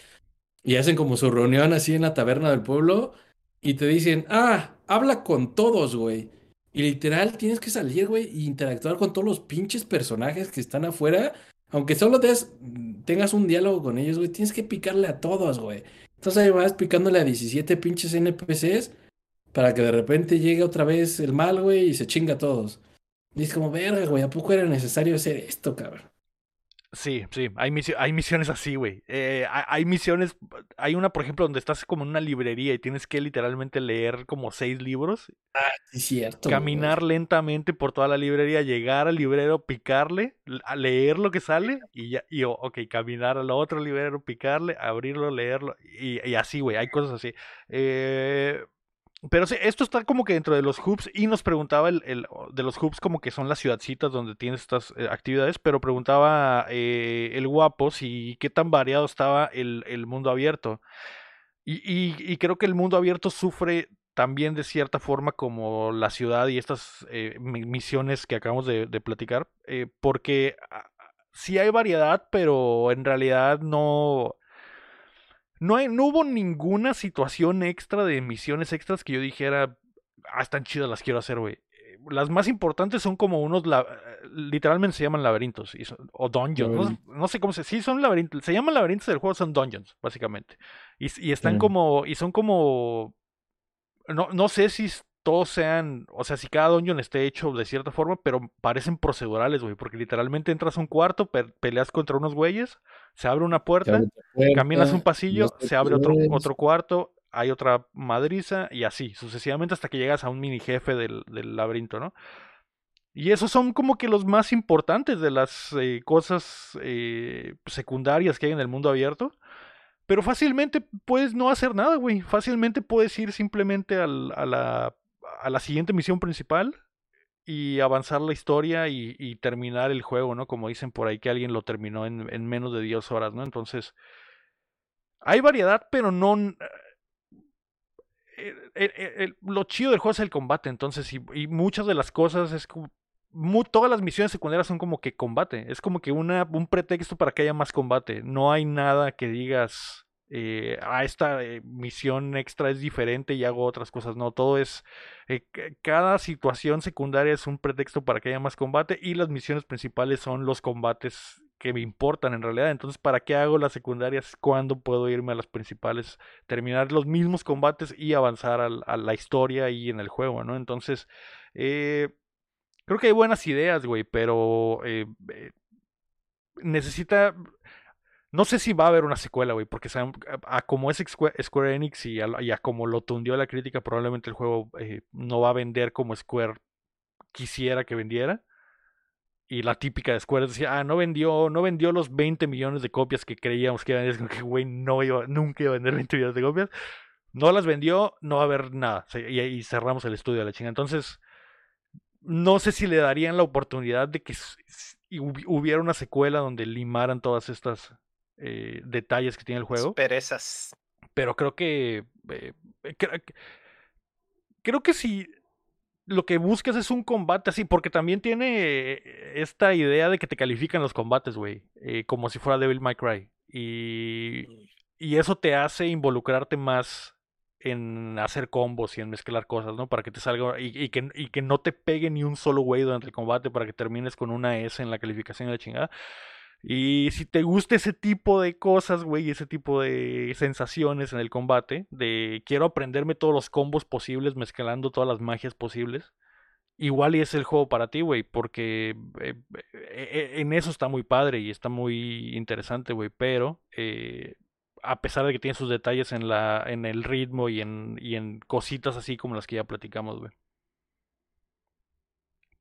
Y hacen como su reunión así en la taberna del pueblo y te dicen, ah, habla con todos, güey. Y literal tienes que salir, güey, e interactuar con todos los pinches personajes que estestán afuera. Aunque solo tengas un diálogo con ellos, güey, tienes que picarle a todos, güey. Entonces ahí vas picándole a 17 pinches NPCs para que de repente llegue otra vez el mal, güey, y se chinga a todos. Y es como, verga, güey, ¿a poco era necesario hacer esto, cabrón? Sí, sí, hay, misi- hay misiones así, güey. Eh, hay, hay misiones, hay una, por ejemplo, donde estás como en una librería y tienes que literalmente leer como seis libros, Sí, cierto. caminar lentamente por toda la librería, llegar al librero, picarle, a leer lo que sale y ya, y, o- ok, caminar al otro librero, picarle, abrirlo, leerlo y, y así, güey, hay cosas así. Eh, pero sí, esto está como que dentro de los hubs y nos preguntaba el, el- de los hubs como que son las ciudadcitas donde tienes estas eh, actividades, pero preguntaba eh, el guapo si qué tan variado estaba el, el mundo abierto. Y, y- creo que el mundo abierto sufre también de cierta forma como la ciudad y estas eh, mi- misiones que acabamos de, platicar, porque ah, sí hay variedad, pero en realidad no... No, hay, no hubo ninguna situación extra de misiones extras que yo dijera, ah, están chidas, las quiero hacer, güey. Las más importantes son como unos, la- literalmente se llaman laberintos y son- o dungeons, no, sé cómo se, sí son laberintos, se llaman laberintos del juego, son dungeons, básicamente. Y, están como, y son como, no, no sé si todos sean, o sea, si cada dungeon esté hecho de cierta forma, pero parecen procedurales, güey, porque literalmente entras a un cuarto, pe- peleas contra unos güeyes, se abre una puerta, abre otra puerta, caminas un pasillo, se abre otro, otro cuarto, hay otra madriza y así, sucesivamente hasta que llegas a un mini jefe del, del laberinto, ¿no? Y esos son como que los más importantes de las eh, cosas eh, secundarias que hay en el mundo abierto. Pero fácilmente puedes no hacer nada, güey. Fácilmente puedes ir simplemente al- a, la, a la siguiente misión principal y avanzar la historia y, terminar el juego, ¿no? Como dicen por ahí que alguien lo terminó en, en menos de 10 horas, ¿no? Entonces, hay variedad, pero no... eh, eh, eh, lo chido del juego es el combate, entonces, y, muchas de las cosas es como... todas las misiones secundarias son como que combate, es como que una, un pretexto para que haya más combate. No hay nada que digas, eh, ah, esta eh, misión extra es diferente y hago otras cosas. No, todo es, eh, ca- cada situación secundaria es un pretexto para que haya más combate y las misiones principales son los combates que me importan en realidad. Entonces, ¿para qué hago las secundarias? ¿Cuándo puedo irme a las principales? Terminar los mismos combates y avanzar al- a la historia y en el juego, ¿no? Entonces, creo que hay buenas ideas, güey, pero necesita... No sé si va a haber una secuela, güey, porque saben, a, como es Square, Enix y a, como lo tundió la crítica, probablemente el juego eh, no va a vender como Square quisiera que vendiera. Y la típica de Square decía, ah, no vendió, no vendió los 20 millones de copias que creíamos que güey, no iba, nunca iba a vender 20 millones de copias. No las vendió, no va a haber nada. Y, cerramos el estudio de la chinga. Entonces, no sé si le darían la oportunidad de que hubiera una secuela donde limaran todas estas eh, detalles que tiene el juego. Perezas. Pero creo que. eh, eh, cre- creo que si lo que buscas es un combate así, porque también tiene esta idea de que te califican los combates, güey, eh, como si fuera Devil May Cry. Y, y eso te hace involucrarte más en hacer combos y en mezclar cosas, ¿no? Para que te salga y, y que, y que no te pegue ni un solo güey durante el combate para que termines con una S en la calificación de la chingada. Y si te gusta ese tipo de cosas, güey, ese tipo de sensaciones en el combate, de quiero aprenderme todos los combos posibles, mezclando todas las magias posibles, igual y es el juego para ti, güey, porque eh, eh, en eso está muy padre y está muy interesante, güey, pero eh, a pesar de que tiene sus detalles en la en el ritmo y en, y en cositas así como las que ya platicamos, güey.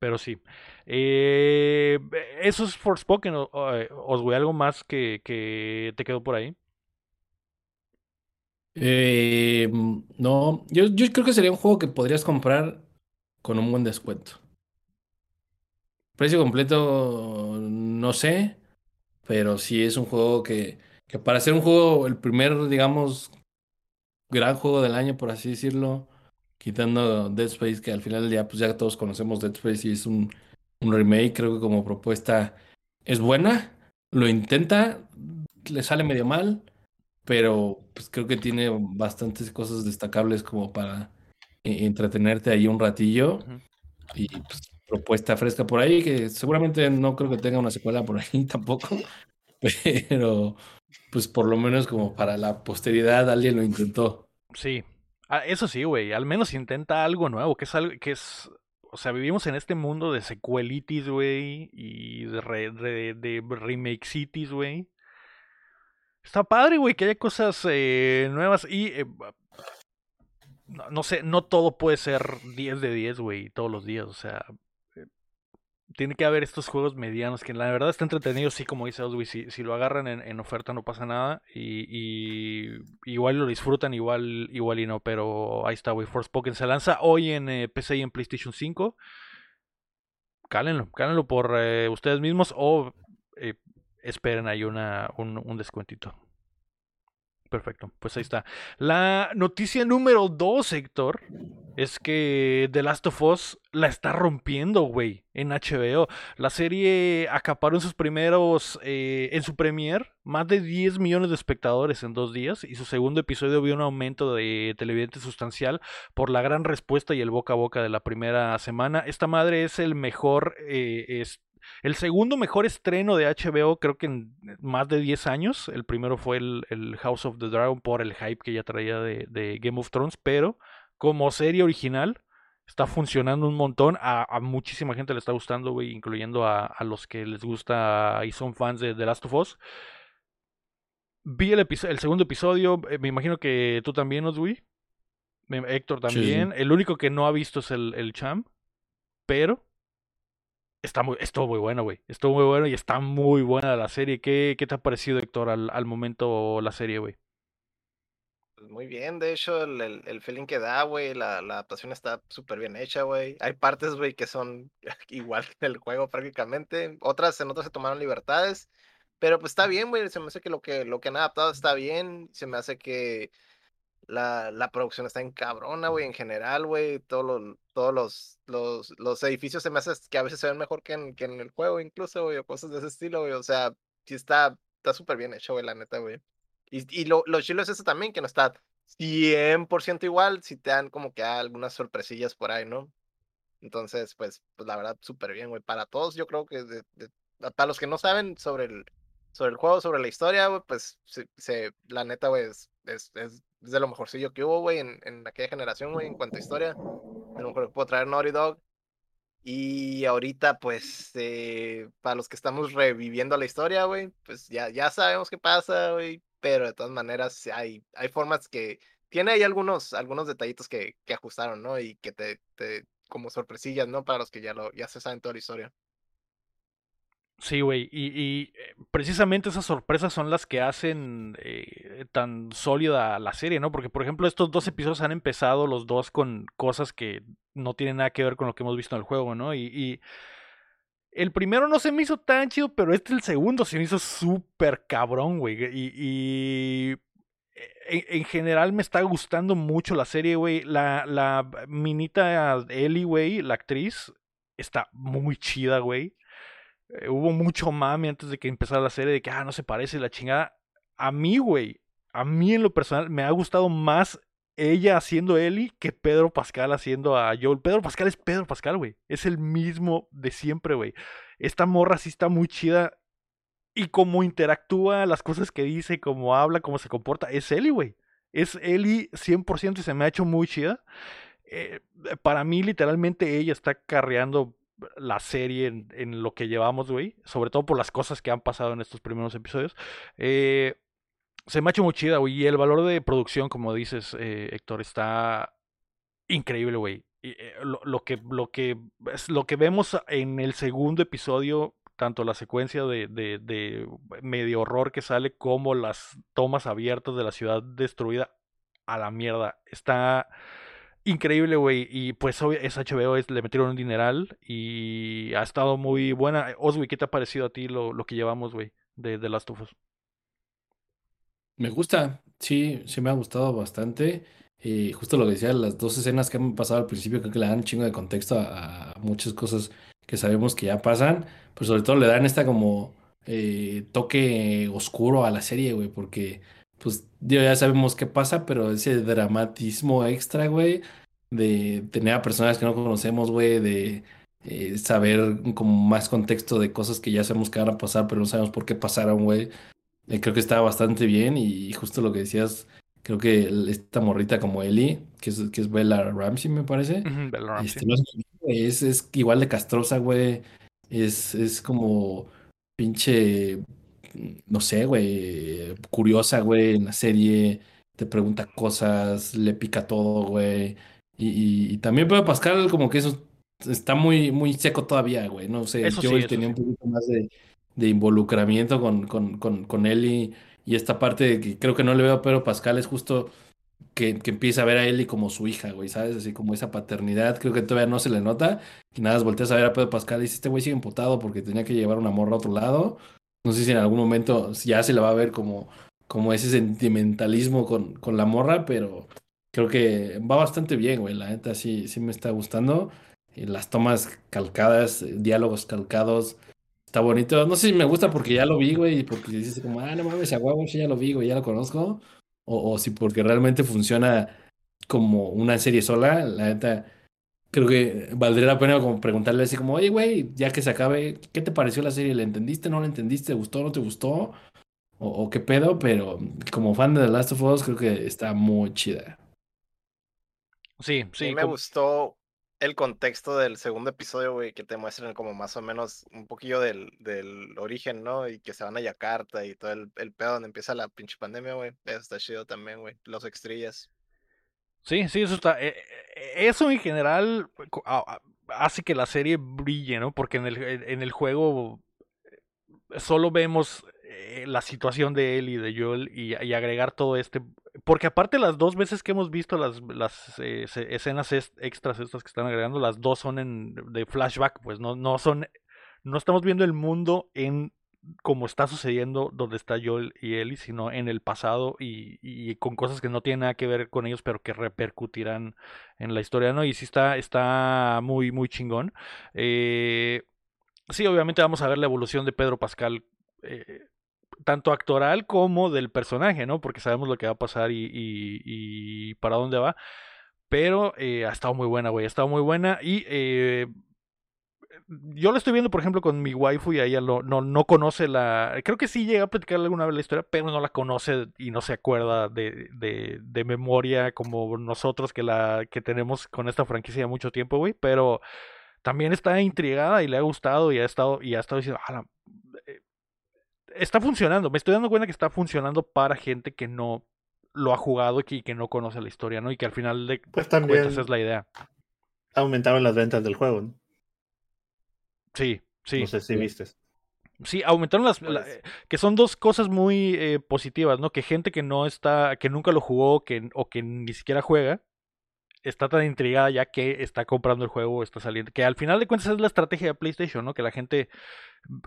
Pero sí. Eh, eso es Forspoken, eh, Oswe, ¿algo más que, que te quedó por ahí? Eh, no, yo, yo creo que sería un juego que podrías comprar con un buen descuento. Precio completo, no sé, pero sí es un juego que, que para ser un juego, el primer, digamos, gran juego del año, por así decirlo, quitando Dead Space, que al final del día, pues ya todos conocemos Dead Space y es un, un remake, creo que como propuesta es buena, lo intenta, le sale medio mal, pero pues creo que tiene bastantes cosas destacables como para eh, entretenerte ahí un ratillo y pues propuesta fresca por ahí, que seguramente no creo que tenga una secuela por ahí tampoco, pero pues por lo menos como para la posteridad alguien lo intentó. Sí. Ah, eso sí, güey. Al menos intenta algo nuevo, que es algo que es. o sea, vivimos en este mundo de sequelitis, güey, y de, re- de, de remake cities, güey. Está padre, güey, que haya cosas eh, nuevas y... eh, no, no sé, no todo puede ser 10 de 10, güey, todos los días, o sea... Tiene que haber estos juegos medianos que la verdad está entretenido, sí, como dice Oswi, si, si lo agarran en, oferta no pasa nada y, y igual lo disfrutan, igual, igual y no, pero ahí está, güey, Forspoken se lanza hoy en eh, PC y en PlayStation 5. Cálenlo, cálenlo por eh, ustedes mismos o eh, esperen ahí una, un, un descuentito. Perfecto, pues ahí está. La noticia número 2, Héctor, es que The Last of Us la está rompiendo, güey, en HBO. La serie acaparó en sus primeros, eh, en su premier, más de 10 millones de espectadores en dos días y su segundo episodio vio un aumento de televidentes sustancial por la gran respuesta y el boca a boca de la primera semana. Esta madre es el mejor, eh, el segundo mejor estreno de HBO, creo que en más de 10 años. El primero fue el, el House of the Dragon por el hype que ya traía de, de Game of Thrones, pero como serie original está funcionando un montón. A, a muchísima gente le está gustando, güey, incluyendo a, a, los que les gusta y son fans de The Last of Us. Vi el, el segundo episodio, eh, me imagino que tú también, Oswi. Héctor también. Sí. El único que no ha visto es el, el Champ, pero está muy, estuvo muy bueno, güey. Estuvo muy bueno y está muy buena la serie. ¿Qué, qué te ha parecido, Héctor, al, al momento la serie, güey? Pues muy bien, de hecho, el, el, el feeling que da, güey, la, la adaptación está súper bien hecha, güey. Hay partes, güey, que son igual que el juego prácticamente. Otras, en otras se tomaron libertades. Pero pues está bien, güey. Se me hace que lo que, lo que han adaptado está bien. Se me hace que la, la producción está en cabrona, güey, en general, güey. Todos los, todos los, los, los edificios se me hace que a veces se ven mejor que en, que en el juego, incluso, güey, o cosas de ese estilo, güey. O sea, sí está súper bien hecho, güey, la neta, güey. Y, y lo, lo chilo es eso también, que no está 100% igual, si te dan como que algunas sorpresillas por ahí, ¿no? Entonces, pues, pues la verdad, súper bien, güey. Para todos, yo creo que de, de, para los que no saben sobre el, sobre el juego, sobre la historia, güey, pues se, se, la neta, güey, es, es, es, de lo mejorcillo que hubo, güey, en, en aquella generación, güey, en cuanto a historia. De lo mejor puedo traer Naughty Dog. Y ahorita, pues, eh, para los que estamos reviviendo la historia, güey, pues ya, ya sabemos qué pasa, güey. Pero de todas maneras, hay, hay formas que. Tiene ahí algunos, algunos detallitos que, que ajustaron, ¿no? Y que te, te. como sorpresillas, ¿no? Para los que ya lo, ya se saben toda la historia. Sí, güey, y, y, precisamente esas sorpresas son las que hacen eh, tan sólida la serie, ¿no? Porque, por ejemplo, estos dos episodios han empezado los dos con cosas que no tienen nada que ver con lo que hemos visto en el juego, ¿no? Y, y el primero no se me hizo tan chido, pero este, el segundo, se me hizo súper cabrón, güey. Y, y en, en, general me está gustando mucho la serie, güey. La, la minita Ellie, güey, la actriz, está muy chida, güey. Eh, hubo mucho mame antes de que empezara la serie de que, ah, no se parece la chingada. A mí, güey, a mí en lo personal me ha gustado más ella haciendo Ellie que Pedro Pascal haciendo a Joel. Pedro Pascal es Pedro Pascal, güey. Es el mismo de siempre, güey. Esta morra sí está muy chida. Y cómo interactúa, las cosas que dice, cómo habla, cómo se comporta, es Ellie, güey. Es Ellie 100% y se me ha hecho muy chida. Eh, para mí, literalmente, ella está carreando la serie en, lo que llevamos, güey. Sobre todo por las cosas que han pasado en estos primeros episodios. Eh, se me ha hecho muy chida, güey. Y el valor de producción, como dices, eh, Héctor, está increíble, güey. Eh, lo, lo, que, lo, que, lo que vemos en el segundo episodio, tanto la secuencia de, de, medio horror que sale como las tomas abiertas de la ciudad destruida, a la mierda. Está increíble, güey. Y pues es HBO, es, le metieron un dineral y ha estado muy buena. Oswi, ¿qué te ha parecido a ti lo, lo que llevamos, güey, de, de Last of? Me gusta, sí, sí me ha gustado bastante. Y justo lo que decía, las dos escenas que han pasado al principio creo que le dan chingo de contexto a, a muchas cosas que sabemos que ya pasan, pues sobre todo le dan esta como eh, toque oscuro a la serie, güey, porque pues ya sabemos qué pasa, pero ese dramatismo extra, güey, de tener a personas que no conocemos, güey, de eh, saber como más contexto de cosas que ya sabemos que van a pasar, pero no sabemos por qué pasaron, güey. Eh, creo que está bastante bien y justo lo que decías, creo que esta morrita como Ellie, que es, que es Bella Ramsey, me parece. Uh -huh, Bella Ramsey. Este, es, es igual de castrosa, güey. Es, es como pinche, no sé, güey, curiosa, güey, en la serie. Te pregunta cosas, le pica todo, güey. Y, y- y también Pedro Pascal como que eso está muy, muy seco todavía, güey. No sé, Eso yo sí, tenía sí. un poquito más de, de involucramiento con, con, con, con él y, y esta parte de que creo que no le veo a Pedro Pascal es justo que, que empieza a ver a Ellie como su hija, güey, ¿sabes? Así como esa paternidad, creo que todavía no se le nota. Y nada, volteas a ver a Pedro Pascal y dices, este güey sigue emputado porque tenía que llevar una morra a otro lado. No sé si en algún momento ya se le va a ver como, como ese sentimentalismo con, con la morra, pero creo que va bastante bien, güey. La neta sí, sí me está gustando. Y las tomas calcadas, eh, diálogos calcados. Está bonito. No sé si me gusta porque ya lo vi, güey, y porque dices como, ah, no mames, a huevo, ya lo vi, güey, ya lo conozco. O, o si porque realmente funciona como una serie sola, la neta, creo que valdría la pena como preguntarle así como, oye, güey, ya que se acabe, ¿qué te pareció la serie? ¿Le entendiste? ¿No le entendiste? ¿Te gustó? ¿No te gustó? O, o qué pedo, pero como fan de The Last of Us, creo que está muy chida. Sí, A sí. mí me gustó el contexto del segundo episodio, güey, que te muestran como más o menos un poquillo del, del origen, ¿no? Y que se van a Yakarta y todo el, el pedo donde empieza la pinche pandemia, güey. Eso está chido también, güey. Los extrillas. Sí, sí, eso está. eh, eh, Eso en general hace que la serie brille, ¿no? Porque en el, en el juego solo vemos eh, la situación de él y de Joel y, agregar todo este. Porque aparte las dos veces que hemos visto las, las eh, escenas extras estas que están agregando, las dos son en de flashback, pues no, no son. No estamos viendo el mundo en como está sucediendo donde está Joel y Ellie, sino en el pasado y, y con cosas que no tienen nada que ver con ellos, pero que repercutirán en la historia, ¿no? Y sí está, está muy, muy chingón. Eh, sí, obviamente vamos a ver la evolución de Pedro Pascal, eh, tanto actoral como del personaje, ¿no? Porque sabemos lo que va a pasar y, y- para dónde va. Pero eh, ha estado muy buena, güey. Ha estado muy buena. Y eh, yo lo estoy viendo, por ejemplo, con mi waifu y ella lo- no, no conoce la. Creo que sí llega a platicar alguna vez la historia, pero no la conoce y no se acuerda de, de, de memoria como nosotros que la que tenemos con esta franquicia ya mucho tiempo, güey. Pero también está intrigada y le ha gustado y ha estado, y ha estado diciendo, "Ah, la- eh, está funcionando. Me estoy dando cuenta que está funcionando para gente que no lo ha jugado y que, no conoce la historia, ¿no? Y que al final de Pues cuentas también es la idea. aumentaron las ventas del juego, ¿no? Sí, sí. No sé si sí. viste. Sí, aumentaron las, la- Pues- que son dos cosas muy eh, positivas, ¿no? Que gente que no está, que nunca lo jugó, que, o que ni siquiera juega, está tan intrigada ya que está comprando el juego, está saliendo, que al final de cuentas es la estrategia de PlayStation, ¿no? Que la gente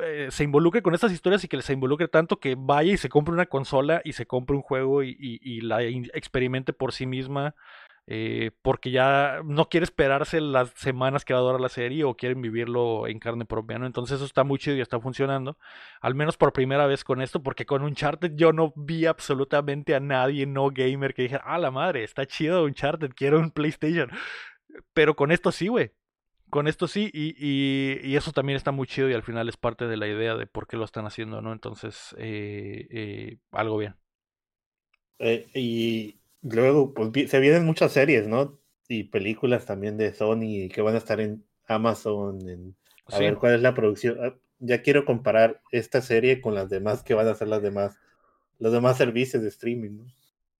eh, se involucre con estas historias y que se involucre tanto que vaya y se compre una consola y se compre un juego y, y- y la experimente por sí misma. Eh, porque ya no quiere esperarse las semanas que va a durar la serie o quieren vivirlo en carne propia, ¿no? Entonces eso está muy chido y está funcionando. Al menos por primera vez con esto, porque con Uncharted yo no vi absolutamente a nadie no gamer que dijera, ah, la madre, está chido Uncharted, quiero un PlayStation. Pero con esto sí, güey. Con esto sí, y, y- eso también está muy chido y al final es parte de la idea de por qué lo están haciendo, ¿no? Entonces, eh, eh, algo bien. Eh, y luego, pues se vienen muchas series, ¿no? Y películas también de Sony que van a estar en Amazon. En, a Sí. ver cuál es la producción. Ah, Ya quiero comparar esta serie con las demás que van a ser las demás, los demás servicios de streaming, ¿no?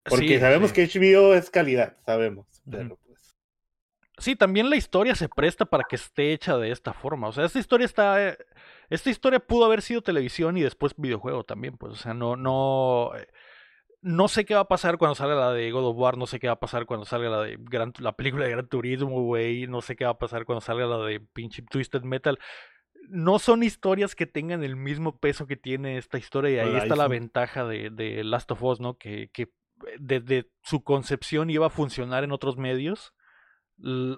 Porque Sí, sabemos sí. que HBO es calidad, sabemos. Pues. Sí, también la historia se presta para que esté hecha de esta forma. O sea, esta historia está. eh, Esta historia pudo haber sido televisión y después videojuego también, pues. O sea, no, no. Eh, No sé qué va a pasar cuando salga la de God of War, no sé qué va a pasar cuando salga la de Gran, la película de Gran Turismo, güey, no sé qué va a pasar cuando salga la de pinche Twisted Metal. No son historias que tengan el mismo peso que tiene esta historia y ahí está la ventaja de, de Last of Us, ¿no? Que, que desde su concepción iba a funcionar en otros medios. L-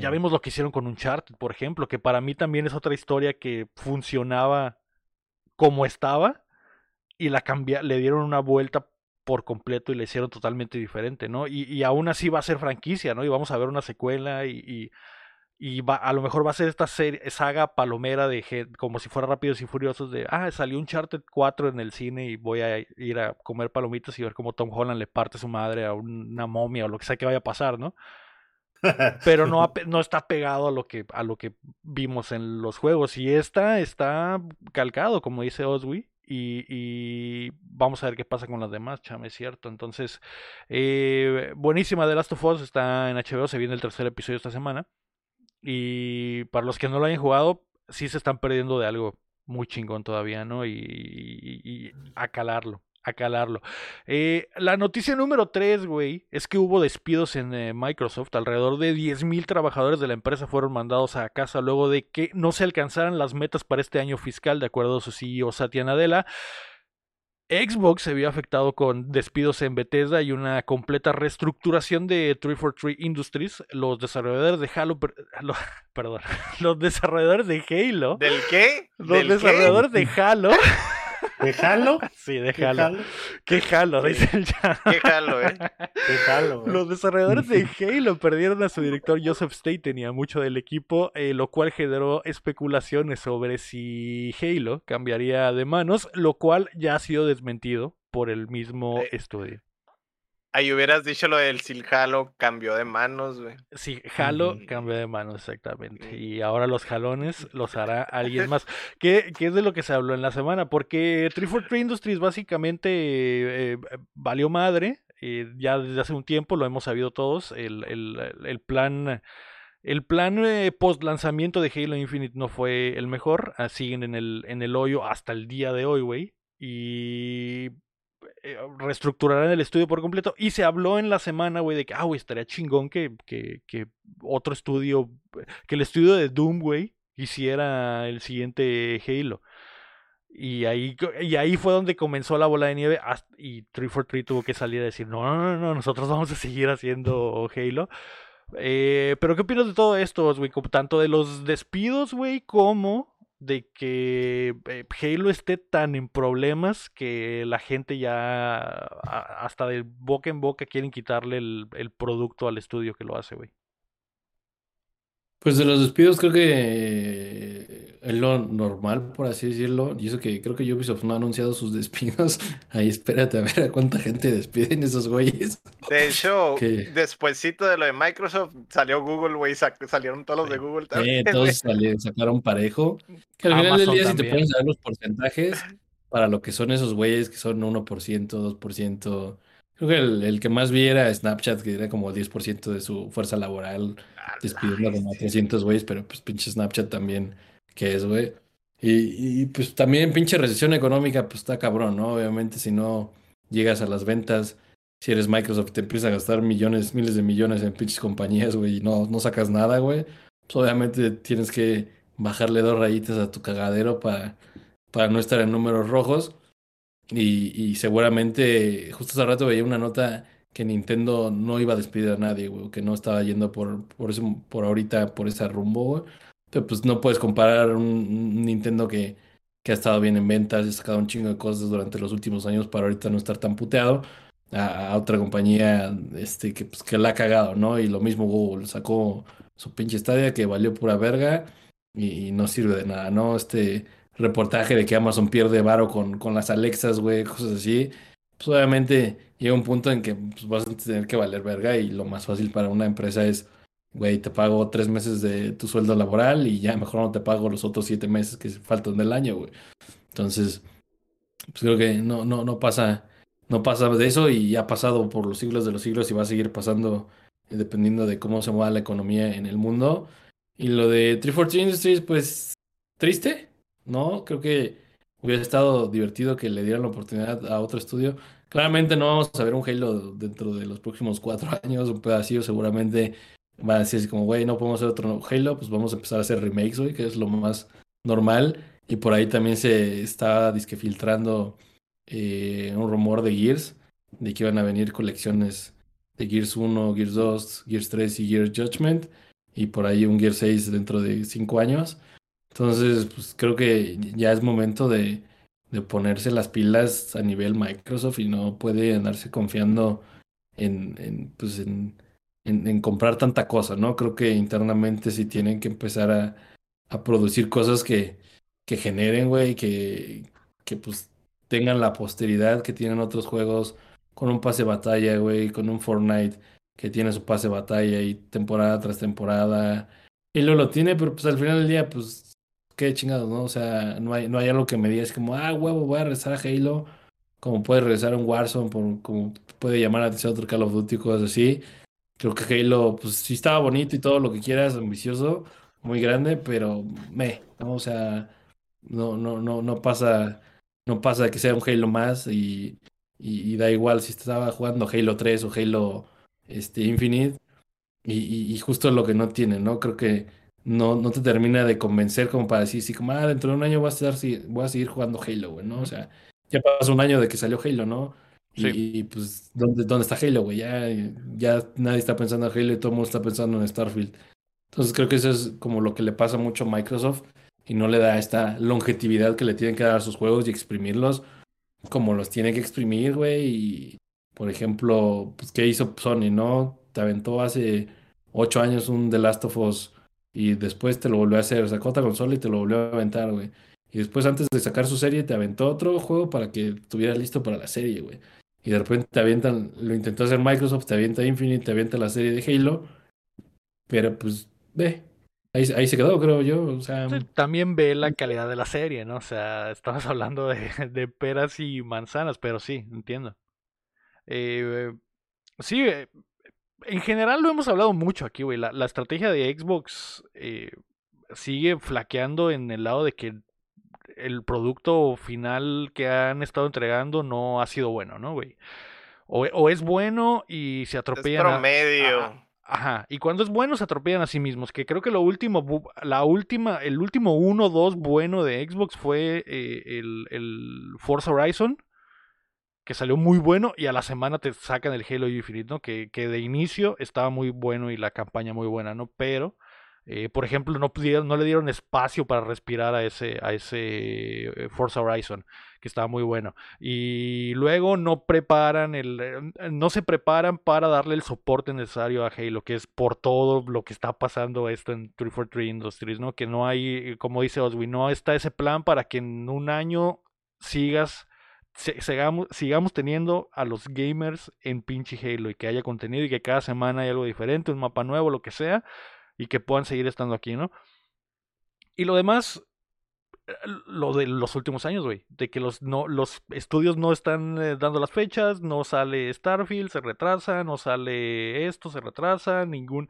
Ya vimos lo que hicieron con Uncharted, por ejemplo, que para mí también es otra historia que funcionaba como estaba y la cambia le dieron una vuelta por completo y la hicieron totalmente diferente, ¿no? Y, y aún así va a ser franquicia, ¿no? Y vamos a ver una secuela y, y, y va, a lo mejor va a ser esta serie, saga palomera de como si fuera Rápidos y Furiosos de, ah, salió Uncharted 4 en el cine y voy a ir a comer palomitas y ver cómo Tom Holland le parte su madre a una momia o lo que sea que vaya a pasar, ¿no? pero no, no está pegado a lo que a lo que vimos en los juegos y esta está calcado como dice Oswi y, vamos a ver qué pasa con las demás chame es cierto. Entonces eh, buenísima The Last of Us está en HBO se viene el tercer episodio esta semana. Y para los que no lo hayan jugado sí se están perdiendo de algo muy chingón todavía no y, y- y a calarlo a calarlo. Eh, la noticia número 3, güey, es que hubo despidos en eh, Microsoft. Alrededor de 10.000 trabajadores de la empresa fueron mandados a casa luego de que no se alcanzaran las metas para este año fiscal, de acuerdo a su CEO Satya Nadella. Xbox se vio afectado con despidos en Bethesda y una completa reestructuración de 343 Industries. Los desarrolladores de Halo, per- lo- perdón, los desarrolladores de Halo, ¿Del qué? los ¿Del qué? desarrolladores de Halo, Déjalo. sí, de Halo, Déjalo. ¿qué Halo? Dice el chat. ¿Qué jalo, eh? Déjalo. Los desarrolladores de Halo perdieron a su director Joseph Staten y a mucho del equipo, eh, lo cual generó especulaciones sobre si Halo cambiaría de manos, lo cual ya ha sido desmentido por el mismo Eh. estudio. Ahí hubieras dicho lo del Silhalo, cambió de manos, güey. Sí, Halo Mm. cambió de manos exactamente. Y ahora los jalones los hará alguien más. ¿Qué, qué es de lo que se habló en la semana? Porque 343 Industries básicamente eh, eh, valió madre. eh, ya desde hace un tiempo lo hemos sabido todos. El, el- el plan. El plan post lanzamiento de Halo Infinite no fue el mejor. ah, siguen en el, en el hoyo hasta el día de hoy, güey. Y eh, reestructurarán el estudio por completo. Y se habló en la semana, güey, de que, ah, estaría chingón que, que, que otro estudio, que el estudio de Doom, güey, hiciera el siguiente Halo. Y ahí, y ahí fue donde comenzó la bola de nieve y 343 tuvo que salir a decir, no, no, no, no, nosotros vamos a seguir haciendo Halo. Eh, pero ¿qué opinas de todo esto, güey? Tanto de los despidos, güey, como de que eh, Halo esté tan en problemas que la gente ya hasta de boca en boca quieren quitarle el, el producto al estudio que lo hace, güey. Pues de los despidos creo que es lo normal, por así decirlo. Y eso que creo que Ubisoft no ha anunciado sus despidos. Ahí espérate a ver a cuánta gente despiden esos güeyes. De hecho, despuésito de lo de Microsoft, salió Google, güey, salieron todos los de Google Eh, también, todos güey. sali- sacaron parejo. Que al final del Amazon día, si te también. pones a ver los porcentajes, para lo que son esos güeyes que son 1%, 2%. Creo que el, el que más vi era Snapchat, que era como 10% de su fuerza laboral, despidiendo como a bestia. 300 güeyes, pero pues pinche Snapchat también, que es, güey. Y, y, pues también pinche recesión económica, pues está cabrón, ¿no? Obviamente si no llegas a las ventas, si eres Microsoft, te empiezas a gastar millones, miles de millones en pinches compañías, güey, y no, no sacas nada, güey. Pues obviamente tienes que bajarle dos rayitas a tu cagadero para, para no estar en números rojos. Y, y seguramente, justo hace rato veía una nota que Nintendo no iba a despedir a nadie, güey, que no estaba yendo por, por eso, por ahorita, por ese rumbo, güey. Pero pues no puedes comparar un, Nintendo que, que ha estado bien en ventas, ha sacado un chingo de cosas durante los últimos años para ahorita no estar tan puteado, a, otra compañía este, que, pues, que la ha cagado, ¿no? Y lo mismo Google, sacó su pinche Stadia que valió pura verga y, y no sirve de nada, ¿no? Este reportaje de que Amazon pierde varo con, con las Alexas, güey, cosas así. Pues obviamente llega un punto en que pues, vas a tener que valer verga y lo más fácil para una empresa es, güey, te pago tres meses de tu sueldo laboral y ya mejor no te pago los otros siete meses que faltan del año, güey. Entonces, pues creo que no, no, no pasa, no pasa de eso y ha pasado por los siglos de los siglos y va a seguir pasando eh, dependiendo de cómo se mueva la economía en el mundo. Y lo de 343 Industries, pues triste, ¿no? Creo que hubiera estado divertido que le dieran la oportunidad a otro estudio. Claramente no vamos a ver un Halo dentro de los próximos cuatro años, un pedacillo seguramente va a decir como, güey, no podemos hacer otro Halo, pues vamos a empezar a hacer remakes, güey, que es lo más normal. Y por ahí también se está disque filtrando eh, un rumor de Gears, de que iban a venir colecciones de Gears 1, Gears 2, Gears 3 y Gears Judgment, y por ahí un Gears 6 dentro de cinco años. Entonces, pues creo que ya es momento de, de ponerse las pilas a nivel Microsoft y no puede andarse confiando en, en, pues en, en, comprar tanta cosa, ¿no? Creo que internamente sí tienen que empezar a, a producir cosas que, que generen, güey, que, que pues tengan la posteridad que tienen otros juegos con un pase batalla, güey, con un Fortnite que tiene su pase de batalla y temporada tras temporada. Halo lo tiene, pero pues al final del día, pues, qué chingados, ¿no? O sea, no hay, no hay algo que me diga, es como, ah, huevo, voy a regresar a Halo, como puede regresar a un Warzone, por, como puede llamar a atención otro Call of Duty, cosas así. Creo que Halo, pues sí estaba bonito y todo lo que quieras, ambicioso, muy grande, pero me, ¿no? O sea, no, no, no, no pasa, no pasa que sea un Halo más y, y, da igual si estaba jugando Halo 3 o Halo este, Infinite y, y justo lo que no tiene, ¿no? Creo que no, no te termina de convencer como para decir, sí, como, ah, dentro de un año voy a, estar, voy a seguir jugando Halo, güey, ¿no? O sea, ya pasó un año de que salió Halo, ¿no? Y, Sí. y, pues, ¿dónde, dónde está Halo, güey? Ya, ya nadie está pensando en Halo y todo el mundo está pensando en Starfield. Entonces creo que eso es como lo que le pasa mucho a Microsoft y no le da esta longevidad que le tienen que dar a sus juegos y exprimirlos como los tiene que exprimir, güey. Y, por ejemplo, pues, ¿qué hizo Sony, no? Te aventó hace ocho años un The Last of Us y después te lo volvió a hacer. Sacó otra consola y te lo volvió a aventar, güey. Y después, antes de sacar su serie, te aventó otro juego para que estuvieras listo para la serie, güey. Y de repente te avientan, lo intentó hacer Microsoft, te avienta Infinite, te avienta la serie de Halo. Pero pues, ve, ahí, ahí se quedó, creo yo. O sea, también ve la calidad de la serie, ¿no? O sea, estabas hablando de, de peras y manzanas, pero sí, entiendo. Eh, sí, eh, en general lo hemos hablado mucho aquí, güey. La, la estrategia de Xbox eh, sigue flaqueando en el lado de que el producto final que han estado entregando no ha sido bueno, ¿no, güey? O, o es bueno y se Es atropellan. a- promedio. Ajá, ajá. Y cuando es bueno se atropellan a sí mismos. Que creo que lo último, la última, el último 1-2 bueno de Xbox fue eh, el, el Forza Horizon. Que salió muy bueno y a la semana te sacan el Halo Infinite, ¿no? Que, que de inicio estaba muy bueno y la campaña muy buena, ¿no? Pero, eh, por ejemplo, no, pudieron, no le dieron espacio para respirar a ese, a ese eh, Forza Horizon, que estaba muy bueno. Y luego no preparan el, eh, no se preparan para darle el soporte necesario a Halo, que es por todo lo que está pasando esto en 343 Industries, ¿no? Que no hay, como dice Oswin, no está ese plan para que en un año sigas, sigamos, sigamos teniendo a los gamers en pinche Halo y que haya contenido y que cada semana hay algo diferente, un mapa nuevo, lo que sea, y que puedan seguir estando aquí, ¿no? Y lo demás, eh, lo de los últimos años, güey. De que los, no, los estudios no están eh, dando las fechas, no sale Starfield, se retrasa, no sale esto, se retrasa, ningún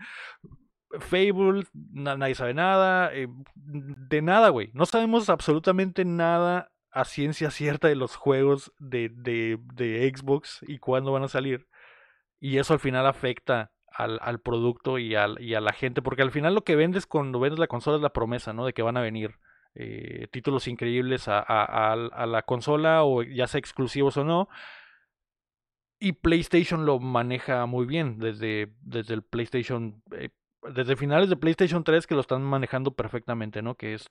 Fable, na- nadie sabe nada, eh, de nada, güey. No sabemos absolutamente nada a ciencia cierta de los juegos de, de, de Xbox y cuándo van a salir. Y eso al final afecta al, al producto y, al, y a la gente, porque al final lo que vendes cuando vendes la consola es la promesa, ¿no? De que van a venir eh, títulos increíbles a, a- a- la consola, o ya sea exclusivos o no. Y PlayStation lo maneja muy bien desde, desde el PlayStation, eh, desde finales de PlayStation 3 que lo están manejando perfectamente, ¿no? Que es,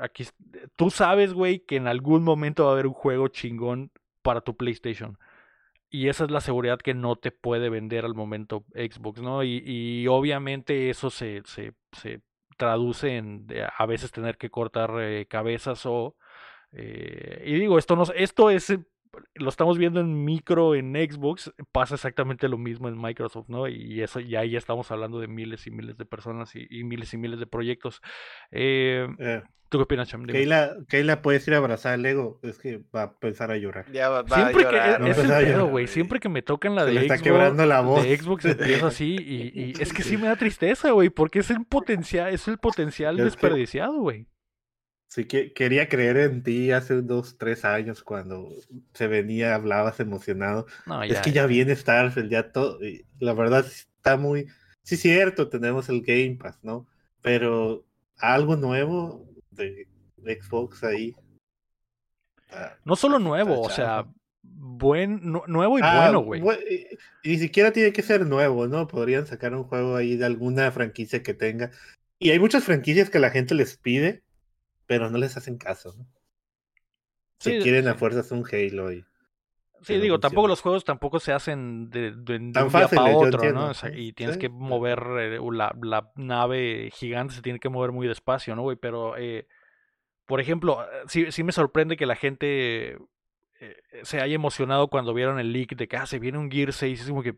aquí, es- tú sabes, güey, que en algún momento va a haber un juego chingón para tu PlayStation. Y esa es la seguridad que no te puede vender al momento Xbox, ¿no? Y, obviamente eso se, se, se traduce en de a veces tener que cortar eh, cabezas o... eh, y digo, esto, no, esto es... Lo estamos viendo en micro en Xbox, pasa exactamente lo mismo en Microsoft, ¿no? Y eso ya ahí ya estamos hablando de miles y miles de personas y, y miles y miles de proyectos. Eh, Eh, ¿Tú qué opinas, Cham? Keila, Keila, puedes ir a abrazar al Lego. Es que va a empezar a llorar. Ya va, va Siempre a que llorar. No es el pedo, llorar, güey. Siempre que me tocan la Se de está Xbox, quebrando la voz. de Xbox empiezo así y, y es que sí me da tristeza, güey, porque es el potencial, es el potencial Es que- desperdiciado, güey. Sí, que quería creer en ti hace unos tres años cuando se venía, hablabas emocionado. No, es ya, que ya viene Starfield, ya todo. La verdad está muy. Sí, cierto, tenemos el Game Pass, ¿no? Pero algo nuevo de, de Xbox ahí. Ah, No solo nuevo, o sea, buen, nu- nuevo y Ah, bueno, güey. y ni siquiera tiene que ser nuevo, ¿no? Podrían sacar un juego ahí de alguna franquicia que tenga. Y hay muchas franquicias que la gente les pide, pero no les hacen caso, ¿no? Si quieren a fuerzas un Halo y Sí, digo, tampoco los juegos tampoco se hacen de, de- de Tan un día para otro, ¿no? O sea, sí, y tienes sí, que mover eh, la, la nave gigante, se tiene que mover muy despacio, ¿no, güey? Pero, eh, por ejemplo, eh, sí, sí me sorprende que la gente eh, se haya emocionado cuando vieron el leak de que ah, se viene un Gear 6. Es como que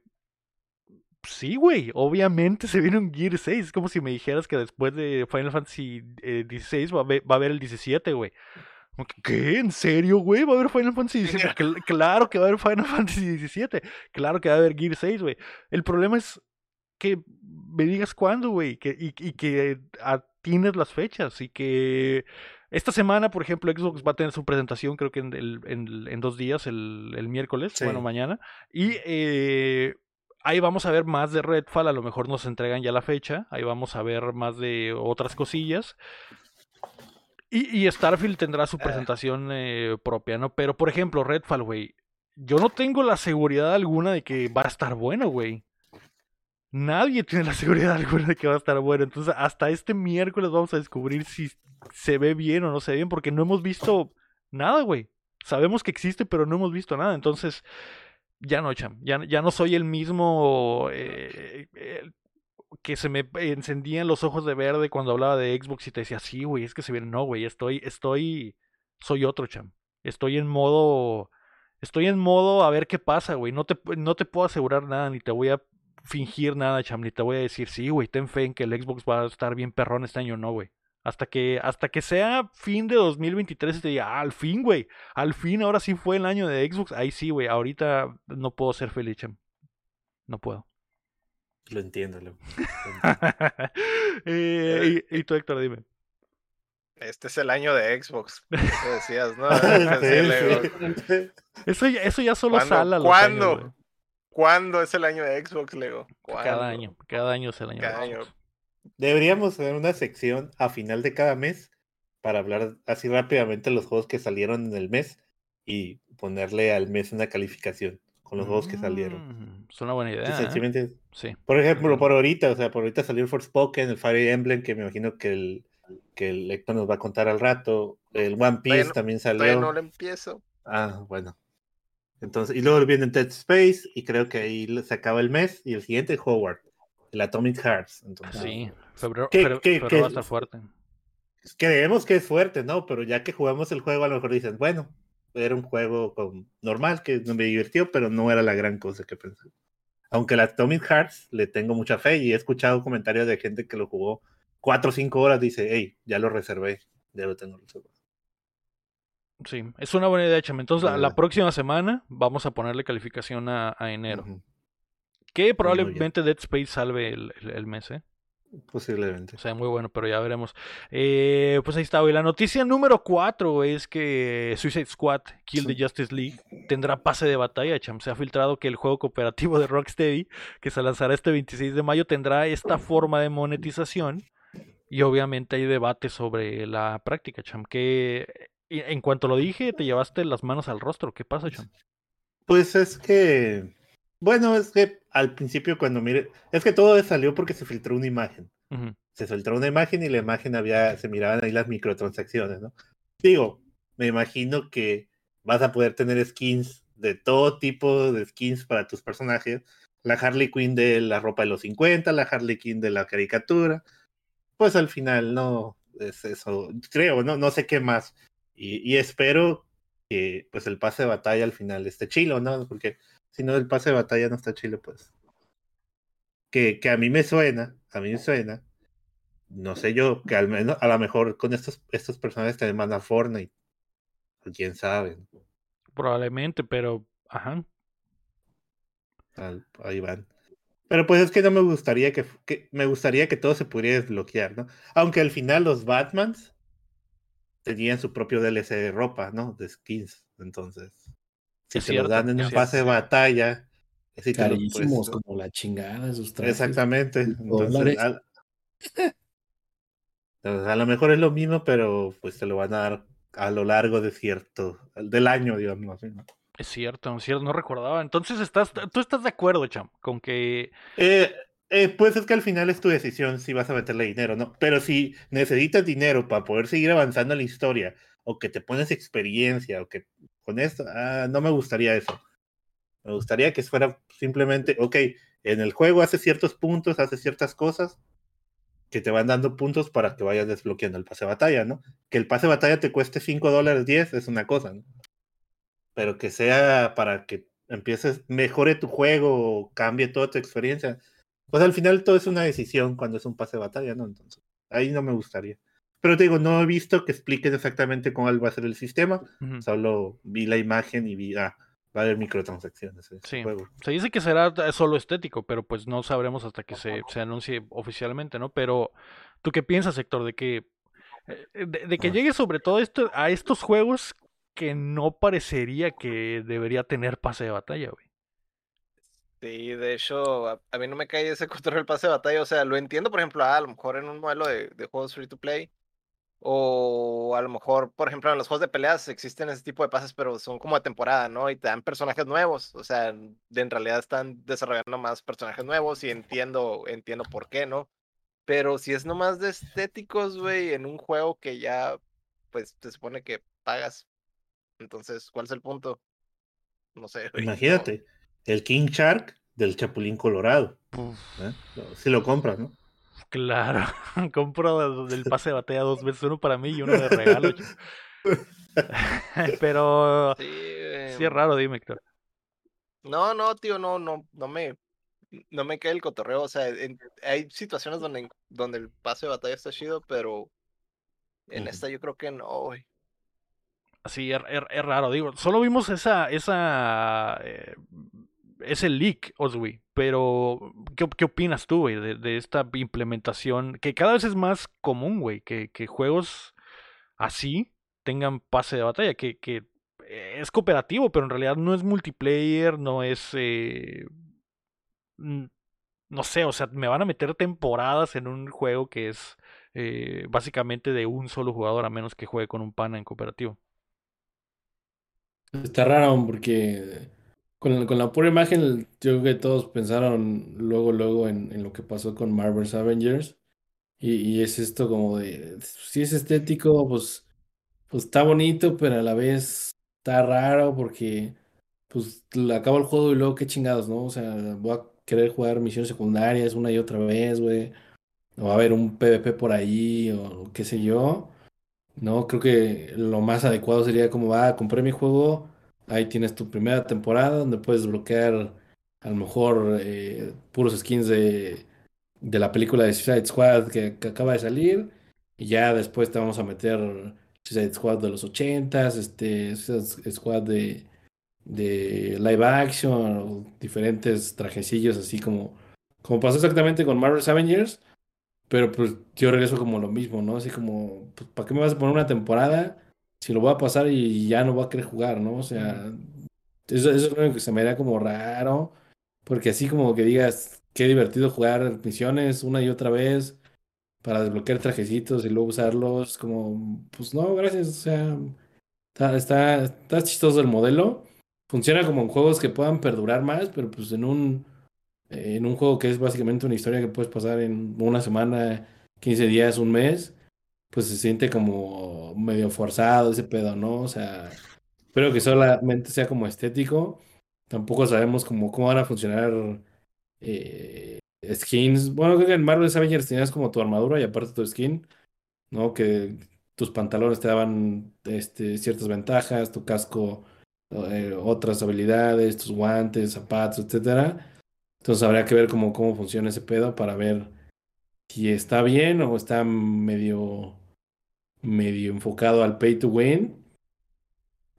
sí, güey, obviamente se viene un Gear 6. Es como si me dijeras que después de Final Fantasy eh, 16 va a, haber, va a haber el 17, güey. ¿Qué? ¿En serio, güey? ¿Va a haber Final Fantasy 17? Cl- claro que va a haber Final Fantasy 17. Claro que va a haber Gear 6, güey. El problema es que me digas cuándo, güey. Que, y, y que atines las fechas. Y que esta semana, por ejemplo, Xbox va a tener su presentación, creo que en, el- en- en dos días, el, el miércoles, Sí. bueno, mañana. Y eh, ahí vamos a ver más de Redfall, a lo mejor nos entregan ya la fecha, ahí vamos a ver más de otras cosillas. Y, y Starfield tendrá su Ah. presentación eh, propia, ¿no? Pero, por ejemplo, Redfall, güey, yo no tengo la seguridad alguna de que va a estar bueno, güey. Nadie tiene la seguridad alguna de que va a estar bueno. Entonces, hasta este miércoles vamos a descubrir si se ve bien o no se ve bien, porque no hemos visto nada, güey. Sabemos que existe, pero no hemos visto nada. Entonces, ya no, cham. Ya, ya no soy el mismo eh, eh, que se me encendían los ojos de verde cuando hablaba de Xbox y te decía, sí, güey, es que se viene. No, güey, estoy, estoy, soy otro, cham. Estoy en modo, estoy en modo a ver qué pasa, güey. No te, no te puedo asegurar nada, ni te voy a fingir nada, cham, ni te voy a decir, sí, güey, ten fe en que el Xbox va a estar bien perrón este año, no, güey. Hasta que, hasta que sea fin de 2023 y te diga, "Ah, al fin, güey, al fin, ahora sí fue el año de Xbox. Ahí sí, güey, ahorita no puedo ser feliz, cham. No puedo. Lo entiendo, Leo. Eh, y, y tú, Héctor, dime. Este es el año de Xbox. Te decías, ¿no? Sí, Así, Lego. sí. Eso ya, eso ya solo ¿Cuándo? sale a los ¿Cuándo? años. ¿Cuándo es el año de Xbox, Lego? ¿Cuándo? Cada año, cada año es el año. de Cada año. Deberíamos tener una sección a final de cada mes para hablar así rápidamente los juegos que salieron en el mes y ponerle al mes una calificación con los juegos que salieron. Mm, Es una buena idea. ¿eh? sencillamente, Sí. por ejemplo, por ahorita, o sea, por ahorita salió el Forspoken, el Fire Emblem, que me imagino que el, que el Héctor nos va a contar al rato. El One Piece no- también salió. no lo empiezo. Ah, bueno. Entonces, y luego viene Dead Space, y creo que ahí se acaba el mes, y el siguiente Howard, el Atomic Hearts. Entonces, Sí, febrero, ¿Qué- febrero- qué- febrero qué- va a estar fuerte. creemos que es fuerte, ¿no? Pero ya que jugamos el juego, a lo mejor dicen, bueno, era un juego con- normal que me divirtió, pero no era la gran cosa que pensé. Aunque el Atomic Hearts le tengo mucha fe y he escuchado comentarios de gente que lo jugó cuatro o cinco horas, dice, hey, ya lo reservé, ya lo tengo reservado. Sí, es una buena idea, Cham. Entonces, la, la próxima semana vamos a ponerle calificación a, a enero. Que probablemente Dead Space salve el, el- el mes, ¿eh? Posiblemente. O sea, muy bueno, pero ya veremos. Eh, pues ahí está, güey. La noticia número 4 es que Suicide Squad, Kill the Justice League, tendrá pase de batalla, cham. Se ha filtrado que el juego cooperativo de Rocksteady, que se lanzará este 26 de mayo, tendrá esta forma de monetización. Y obviamente hay debate sobre la práctica, cham. Que y en cuanto lo dije, te llevaste las manos al rostro. ¿Qué pasa, cham? Pues es que, bueno, es que al principio cuando mire, es que todo salió porque se filtró una imagen. Se filtró una imagen y la imagen había, se miraban ahí las microtransacciones, ¿no? Digo, me imagino que vas a poder tener skins de todo tipo de skins para tus personajes. La Harley Quinn de la ropa de los 50, la Harley Quinn de la caricatura. Pues al final no es eso, creo, no, no sé qué más. Y, y espero que pues el pase de batalla al final esté chilo, ¿no? Porque si no el pase de batalla no está chilo, pues. Que, que a mí me suena, a mí me suena, no sé yo, que al menos, a lo mejor con estos, estos personajes te demandan Fortnite. Quién sabe. Probablemente, pero. Ajá. Al- ahí van. Pero pues es que no me gustaría que, que me gustaría que todo se pudiera desbloquear, ¿no? Aunque al final los Batmans tenían su propio DLC de ropa, ¿no? De skins. Entonces, si Es te cierto, lo dan en un pase de batalla, sí pues, Carísimos, como la chingada, esos trajes. Exactamente. Entonces, a lo mejor es lo mismo, pero pues te lo van a dar a lo largo de cierto, del año, digamos. así, ¿no? Es cierto, es cierto, no recordaba. Entonces, estás, tú estás de acuerdo, cham, con que. Eh, eh, pues es que al final es tu decisión si vas a meterle dinero, ¿no? Pero si necesitas dinero para poder seguir avanzando en la historia, o que te pones experiencia, o que con esto, ah, no me gustaría eso. Me gustaría que fuera simplemente, ok, en el juego hace ciertos puntos, hace ciertas cosas que te van dando puntos para que vayas desbloqueando el pase de batalla, ¿no? Que el pase de batalla te cueste 5 dólares 10 es una cosa, ¿no? Pero que sea para que empieces, mejore tu juego, cambie toda tu experiencia, Pues al final todo es una decisión cuando es un pase de batalla, ¿no? Entonces, ahí no me gustaría. Pero te digo, no he visto que expliquen exactamente cómo va a ser el sistema. Solo vi la imagen y vi, ah, va a haber microtransacciones en Sí. juego. Se dice que será solo estético, pero pues no sabremos hasta que se, se anuncie oficialmente, ¿no? Pero, ¿tú qué piensas, Héctor, de que, eh, de, de que Ah. llegue sobre todo esto, a estos juegos que no parecería que debería tener pase de batalla, güey? Sí, de hecho, a, a mí no me cae ese cotorreo del pase de batalla. O sea, lo entiendo, por ejemplo, ah, a lo mejor en un modelo de, de juegos free to play. O a lo mejor, por ejemplo, en los juegos de peleas existen ese tipo de pases, pero son como de temporada, ¿no? Y te dan personajes nuevos. O sea, de- en realidad están desarrollando más personajes nuevos y entiendo, entiendo por qué, ¿no? Pero si es nomás de estéticos, güey, en un juego que ya, pues, se supone que pagas. Entonces, ¿cuál es el punto? No sé, no- Imagínate, el King Shark del Chapulín Colorado. ¿eh? Si lo compras, ¿no? Claro, compro del pase de batalla dos veces, uno para mí y uno de regalo. pero Sí, sí es raro, dime, Héctor. No, no, tío, no, no, no me, no me cae el cotorreo. O sea, en- hay situaciones donde, donde el pase de batalla está chido, pero en esta yo creo que no, güey. Sí, es, es- es raro, digo, solo vimos esa, esa, eh, ese leak, Oswi, pero ¿qué, qué opinas tú, güey, de, de esta implementación que cada vez es más común, güey, que, que juegos así tengan pase de batalla, que, que es cooperativo, pero en realidad no es multiplayer, no es, eh, no sé, o sea, me van a meter temporadas en un juego que es eh, básicamente de un solo jugador, a menos que juegue con un pana en cooperativo. Está raro porque con, con la pura imagen, yo creo que todos pensaron luego, luego en, lo que pasó con Marvel's Avengers. Y, y es esto como de, si es estético, pues, pues está bonito, pero a la vez está raro porque pues le acabo el juego y luego qué chingados, ¿no? O sea, voy a querer jugar misiones secundarias una y otra vez, güey. O va a haber un PvP por ahí o qué sé yo. No, creo que lo más adecuado sería como, ah, compré mi juego, ahí tienes tu primera temporada donde puedes desbloquear a lo mejor eh, puros skins de, de la película de Suicide Squad que, que acaba de salir, y ya después te vamos a meter Suicide Squad de los 80s, este, Suicide Squad de, de live action, o diferentes trajecillos así como, como pasó exactamente con Marvel's Avengers. Pero pues yo regreso como lo mismo, ¿no? Así como, pues, ¿para qué me vas a poner una temporada si lo voy a pasar y ya no voy a querer jugar, ¿no? O sea, eso, eso es lo único que se me da como raro, porque así como que digas, qué divertido jugar misiones una y otra vez para desbloquear trajecitos y luego usarlos, como, pues no, gracias, o sea, está, está, está chistoso el modelo, funciona como en juegos que puedan perdurar más, pero pues en un en un juego que es básicamente una historia que puedes pasar en una semana, 15 días, un mes, pues se siente como medio forzado ese pedo, ¿no? O sea, espero que solamente sea como estético. Tampoco sabemos cómo, cómo van a funcionar eh, skins. Bueno, creo que en Marvel Avengers tenías como tu armadura y aparte tu skin, ¿no? Que tus pantalones te daban este, ciertas ventajas, tu casco, eh, otras habilidades, tus guantes, zapatos, etcétera. Entonces habría que ver cómo, cómo funciona ese pedo para ver si está bien o está medio, medio enfocado al pay to win.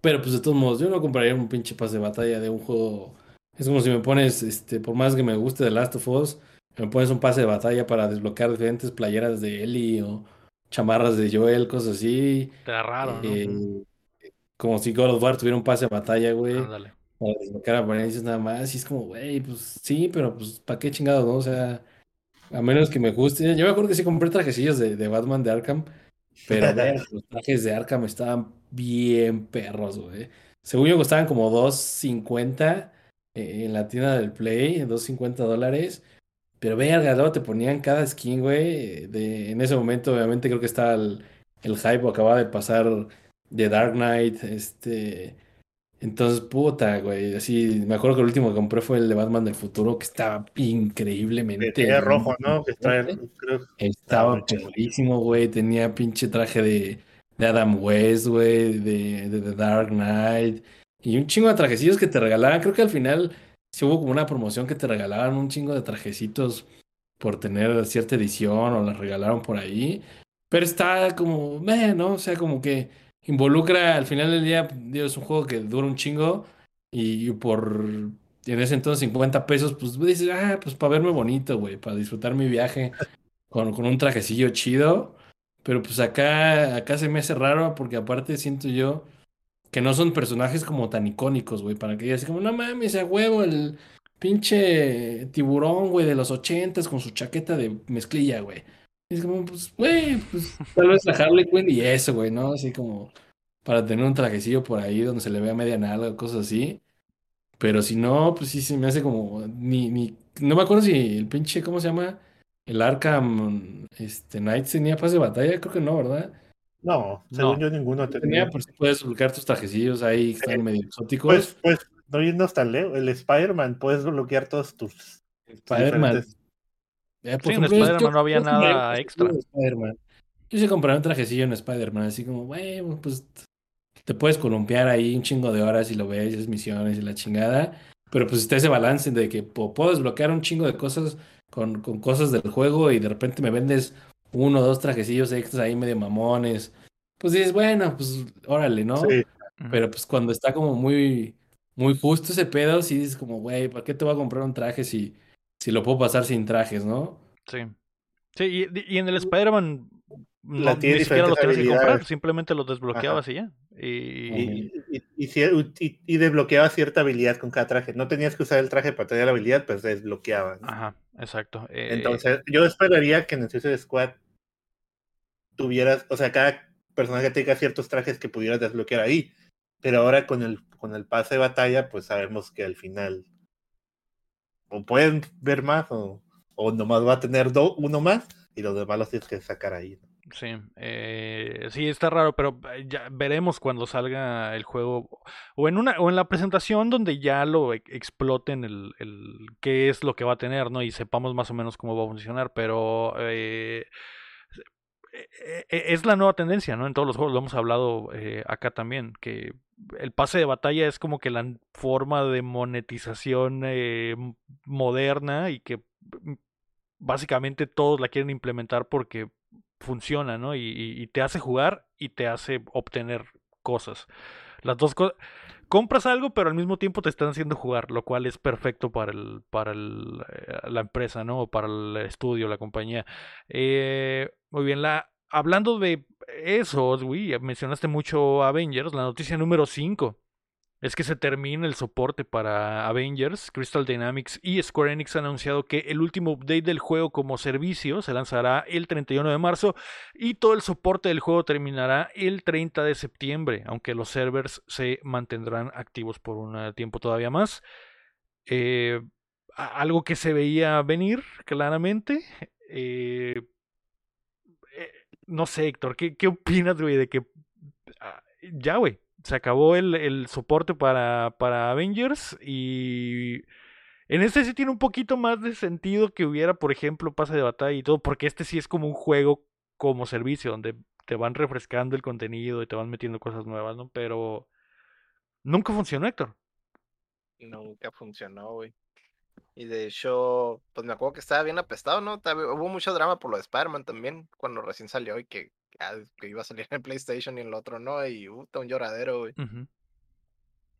Pero pues de todos modos, yo no compraría un pinche pase de batalla de un juego. Es como si me pones, este, por más que me guste The Last of Us, me pones un pase de batalla para desbloquear diferentes playeras de Ellie o chamarras de Joel, cosas así. Está raro, ¿no? Eh, como si God of War tuviera un pase de batalla, güey Ándale. para desbloquear apariencias nada más. Y es como, güey, pues sí, pero pues, ¿para qué chingados, no? O sea, a menos que me guste. Yo me acuerdo que sí compré trajecillos de, de Batman de Arkham, pero ver, los trajes de Arkham estaban bien perros, güey. Según yo costaban como 2.50 eh, en la tienda del Play, 2.50 dólares. Pero verga, luego te ponían cada skin, güey. De, en ese momento, obviamente, creo que estaba el, el hype, acababa de pasar de Dark Knight, este. Entonces, puta, güey. Así, me acuerdo que el último que compré fue el de Batman del futuro, que estaba increíblemente. Es rojo, ¿no? Que está, creo, Estaba perrísimo, güey. Tenía pinche traje de, de Adam West, güey, de, de The Dark Knight. Y un chingo de trajecillos que te regalaban. Creo que al final sí hubo como una promoción que te regalaban un chingo de trajecitos por tener cierta edición o la regalaron por ahí. Pero está como, meh, ¿no? O sea, como que involucra al final del día, digo, es un juego que dura un chingo y por en ese entonces 50 pesos, pues dices, ah, pues para verme bonito, güey, para disfrutar mi viaje con, con un trajecillo chido. Pero pues acá, acá se me hace raro porque aparte siento yo que no son personajes como tan icónicos, güey, para que digas como, no mames, a huevo, el pinche tiburón, güey, de los ochentas con su chaqueta de mezclilla, güey. Es como, pues, güey, pues tal vez la Harley Quinn y eso, güey, ¿no? Así como para tener un trajecillo por ahí donde se le vea media nalga, cosas así. Pero si no, pues sí se me hace como, ni, ni, no me acuerdo si el pinche, ¿cómo se llama? El Arkham este, Knights tenía pase de batalla, creo que no, ¿verdad? No, según No. yo ninguno Tenía, tenía. por si puedes bloquear tus trajecillos ahí que están medio exóticos. Pues, pues, no yendo tan lejos, el Spider-Man, puedes bloquear todos tus Spider-Man. diferentes- Eh, por Sí, en ejemplo, Spider-Man no había nada extra. Yo sí compraría un trajecillo en Spider-Man, así como, güey, pues te puedes columpiar ahí un chingo de horas y lo ves, es misiones y la chingada. Pero pues está ese balance de que po- puedo desbloquear un chingo de cosas con, con cosas del juego y de repente me vendes uno o dos trajecillos extras ahí medio mamones. Pues dices, bueno, pues órale, ¿no? Sí. Pero pues cuando está como muy, muy justo ese pedo, sí dices como, güey, ¿para qué te voy a comprar un traje si, si lo puedo pasar sin trajes, ¿no? Sí. Sí, y, y en el Spider-Man no, ni siquiera lo diferentes tienes que comprar, simplemente lo desbloqueabas y ya. Y, y, y, y, cier- y- y desbloqueaba cierta habilidad con cada traje. No tenías que usar el traje para tener la habilidad, pues desbloqueaba. ¿no? Ajá, exacto. Eh, Entonces, yo esperaría que en el Suicide Squad tuvieras, o sea, cada personaje tenga ciertos trajes que pudieras desbloquear ahí. Pero ahora con el, con el pase de batalla, pues sabemos que al final o pueden ver más o, o nomás va a tener uno más y los demás los tienes que sacar ahí. Sí, eh, sí, está raro, pero eh, ya veremos cuando salga el juego o en una o en la presentación donde ya lo e- exploten el, el qué es lo que va a tener, ¿no? Y sepamos más o menos cómo va a funcionar, pero eh, eh, es la nueva tendencia, ¿no? En todos los juegos lo hemos hablado acá también, que el pase de batalla es como que la forma de monetización eh, moderna y que mm, básicamente todos la quieren implementar porque funciona, ¿no? Y, te hace jugar y te hace obtener cosas. Las dos cosas. Compras algo, pero al mismo tiempo te están haciendo jugar, lo cual es perfecto para el, para eh, la empresa, ¿no? O para el estudio, la compañía. Eh, muy bien, la, hablando de eso, Oswi, mencionaste mucho Avengers, la noticia número 5 es que se termina el soporte para Avengers. Crystal Dynamics y Square Enix han anunciado que el último update del juego como servicio se lanzará el 31 de marzo y todo el soporte del juego terminará el 30 de septiembre, aunque los servers se mantendrán activos por un eh, tiempo todavía más. Eh, algo que se veía venir claramente. Eh, no sé, Héctor, ¿qué, qué opinas, güey, de que ah, ya, güey, se acabó el, el soporte para, para Avengers y en este sí tiene un poquito más de sentido que hubiera, por ejemplo, pase de batalla y todo, porque este sí es como un juego como servicio, donde te van refrescando el contenido y te van metiendo cosas nuevas, ¿no? Pero nunca funcionó, Héctor. Nunca funcionó, güey. Y de hecho, pues me acuerdo que estaba bien apestado, ¿no? Hubo mucho drama por lo de Spider-Man también, cuando recién salió y que, ah, que iba a salir en PlayStation y en el otro no, y uh, un lloradero, güey.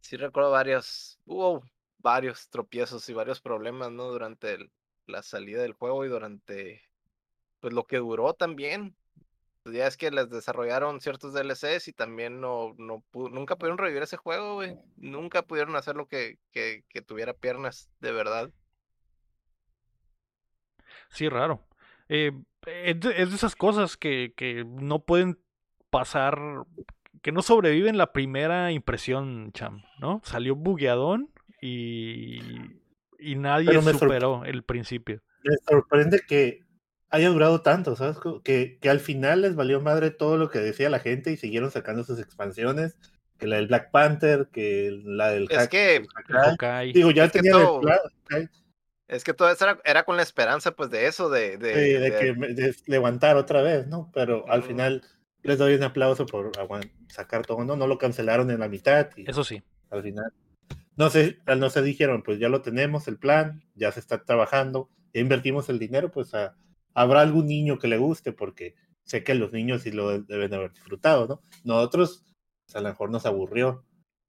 Sí recuerdo varios, hubo varios tropiezos y varios problemas, ¿no? Durante el- la salida del juego y durante, pues lo que duró también. Pues ya es que les desarrollaron ciertos DLCs y también no, no nunca pudieron revivir ese juego, güey. Nunca pudieron hacer lo que, que, que tuviera piernas, de verdad. Sí, raro. Eh, es, de, es de esas cosas que, que no pueden pasar, que no sobreviven la primera impresión, cham, ¿no? Salió bugueadón y, y nadie superó el principio. Me sorprende que haya durado tanto, ¿sabes? Que, que al final les valió madre todo lo que decía la gente y siguieron sacando sus expansiones, que la del Black Panther, que la del Es Hack- que-. Digo, ya es que tenían el todo- plan, Es que todo eso era, era con la esperanza, pues, de eso, de... de, de, de de- que me- de levantar otra vez, ¿no? Pero al final les doy un aplauso por sacar todo, ¿no? No lo cancelaron en la mitad y Eso sí. al final. No sé, no se dijeron, pues ya lo tenemos, el plan, ya se está trabajando, ya invertimos el dinero, pues a- habrá algún niño que le guste, porque sé que los niños sí lo deben haber disfrutado, ¿no? Nosotros, pues, a lo mejor nos aburrió.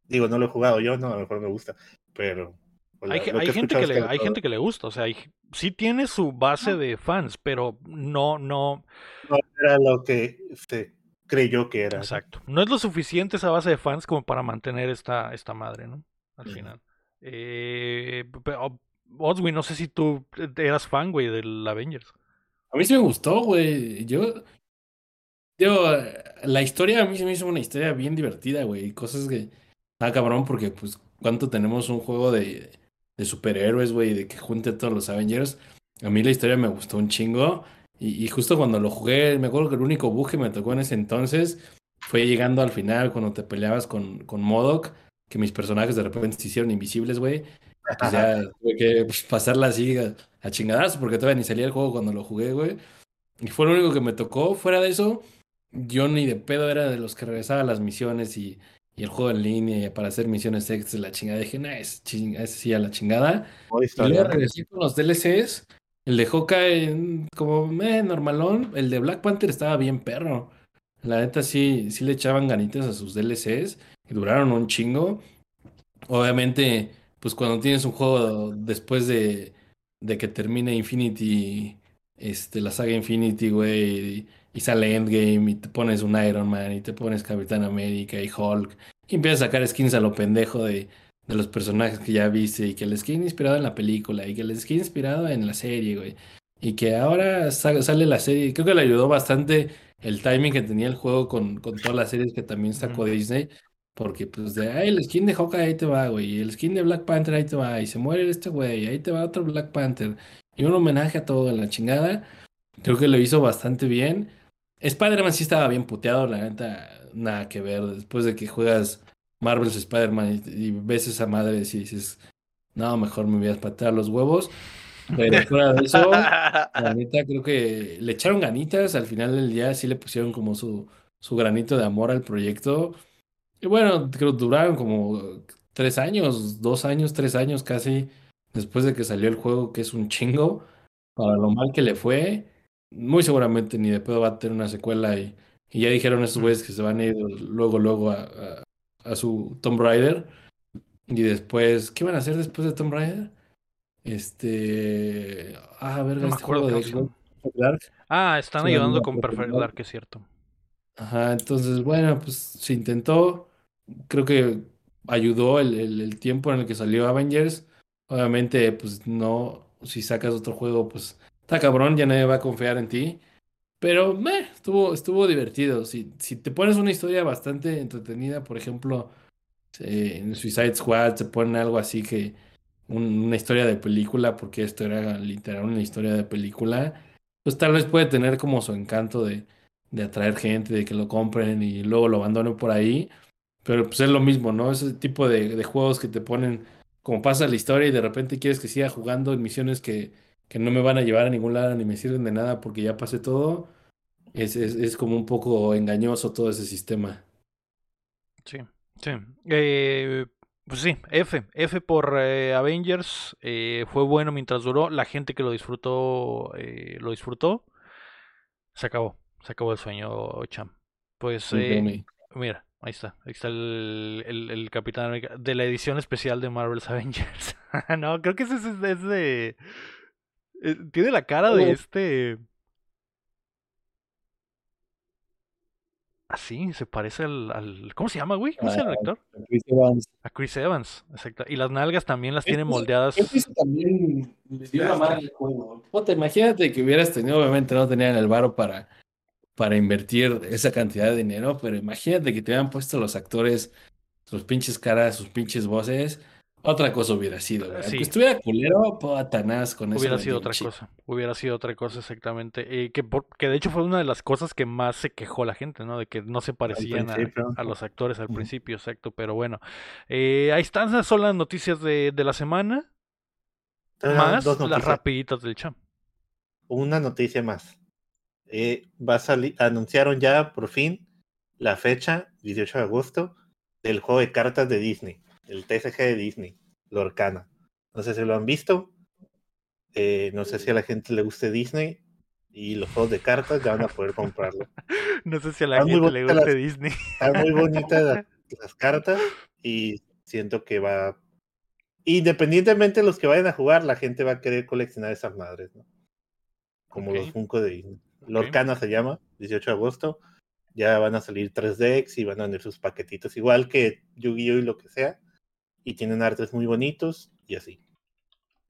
Digo, no lo he jugado yo, no, a lo mejor me gusta, pero... pues, Hay, gente que le, hay gente que le gusta, o sea, hay- sí tiene su base de fans, pero no, no, No era lo que se creyó que era. exacto. No es lo suficiente esa base de fans como para mantener esta, esta madre, ¿no? Al final. Eh, pero, Oswin, no sé si tú eras fan, güey, del Avengers. A mí sí me gustó, güey. Yo. Digo, la historia a mí se me hizo una historia bien divertida, güey. Cosas que. Ah, cabrón, porque, pues, ¿cuánto tenemos un juego de, de superhéroes, güey? De que junte a todos los Avengers. A mí la historia me gustó un chingo. Y, y justo cuando lo jugué, me acuerdo que el único bug que me tocó en ese entonces fue llegando al final, cuando te peleabas con, con MODOK, que mis personajes de repente se hicieron invisibles, güey. Pues ya tuve que pues, pasarla así a, a chingadazos, porque todavía ni salía el juego cuando lo jugué, güey. Y fue lo único que me tocó. Fuera de eso, yo ni de pedo era de los que regresaba a las misiones y, y el juego en línea para hacer misiones extras, la chingada. Dije, nah, es, ching- es sí a la chingada. Y luego regresé con los DLCs. El de Hawkeye, como eh, normalón. El de Black Panther estaba bien perro. La neta sí, sí le echaban ganitas a sus DLCs y duraron un chingo. Obviamente, pues cuando tienes un juego después de, de que termine Infinity, este, la saga Infinity, güey, y, y sale Endgame y te pones un Iron Man y te pones Capitán América y Hulk y empiezas a sacar skins a lo pendejo de, de los personajes que ya viste y que el skin inspirado en la película y que el skin inspirado en la serie, güey. Y que ahora sa- sale la serie. Creo que le ayudó bastante el timing que tenía el juego con, con todas las series que también sacó. Disney. Porque pues de, ay, el skin de Hawkeye ahí te va, güey. Y el skin de Black Panther ahí te va. Y se muere este güey. Ahí te va otro Black Panther. Y un homenaje a todo en la chingada. Creo que lo hizo bastante bien. Spider-Man sí estaba bien puteado, la neta, nada que ver. Después de que juegas Marvel's Spider-Man y, y ves esa madre y dices, no, mejor me voy a patear los huevos. Pero fuera de eso, la neta, creo que le echaron ganitas. Al final del día sí le pusieron como su, su granito de amor al proyecto. Y bueno, creo que duraron como tres años, dos años, tres años casi después de que salió el juego, que es un chingo. Para lo mal que le fue, muy seguramente ni de pedo va a tener una secuela. Y, y ya dijeron estos güeyes que se van a ir luego, luego a, a, a su Tomb Raider. Y después, ¿qué van a hacer después de Tomb Raider? Este. Ah, verga, No me este acuerdo juego de. Xbox, Dark. Ah, están Sí, ayudando con Perfect. Dark, es cierto. Ajá, entonces, bueno, pues se intentó. Creo que ayudó el, el- tiempo en el que salió Avengers. Obviamente, pues no, si sacas otro juego, pues está cabrón, ya nadie va a confiar en ti. Pero meh, estuvo, estuvo divertido. Si, si te pones una historia bastante entretenida, por ejemplo, eh, en Suicide Squad se pone algo así que un- una historia de película, porque esto era literal una historia de película, pues tal vez puede tener como su encanto de, de atraer gente, de que lo compren y luego lo abandonen por ahí. Pero pues es lo mismo, ¿no? Ese tipo de, de juegos que te ponen, como pasa la historia y de repente quieres que siga jugando en misiones que, que no me van a llevar a ningún lado ni me sirven de nada porque ya pasé todo. Es, es, es como un poco engañoso todo ese sistema. Sí, sí. Eh, pues sí, F. F por eh, Avengers. eh, fue bueno mientras duró. La gente que lo disfrutó, eh, lo disfrutó. Se acabó. Se acabó el sueño, Cham. Pues, eh, mira, ahí está. Ahí está el, el, el Capitán América de la edición especial de Marvel's Avengers. no, creo que ese es, es de... eh, tiene la cara de Oh. este... Así, se parece al, al... ¿Cómo se llama, güey? ¿Cómo se llama el Ah, actor? Chris Evans. A Chris Evans, exacto. Y las nalgas también las tiene eso- moldeadas. eso también le dio la al juego. Puta, imagínate que hubieras tenido, obviamente no tenían el varo para, para invertir esa cantidad de dinero, pero imagínate que te hubieran puesto los actores, sus pinches caras, sus pinches voces. Otra cosa hubiera sido, güey. Sí. Aunque estuviera culero, patanás con eso Hubiera sido otra cosa. Hubiera sido otra cosa exactamente. Eh, que, por- que de hecho fue una de las cosas que más se quejó la gente, ¿no? De que no se parecían a, los actores al principio, exacto. Pero bueno, Eh, ahí están, son las noticias de, de la semana. Te Más las rapiditas del champ. Una noticia más. Eh, va a salir, anunciaron ya por fin la fecha, 18 de agosto, del juego de cartas de Disney, el TCG de Disney, Lorcana. No sé si lo han visto. Eh, no sé si a la gente le guste Disney y los juegos de cartas ya van a poder comprarlo. No sé si a la gente le guste las- Disney. Están muy bonitas las, las cartas y siento que va. Independientemente de los que vayan a jugar, la gente va a querer coleccionar esas madres, ¿no? Como los Funko de Disney. Lorcana se llama, 18 de agosto. Ya van a salir 3 decks y van a venir sus paquetitos, igual que Yu-Gi-Oh! y lo que sea. Y tienen artes muy bonitos y así.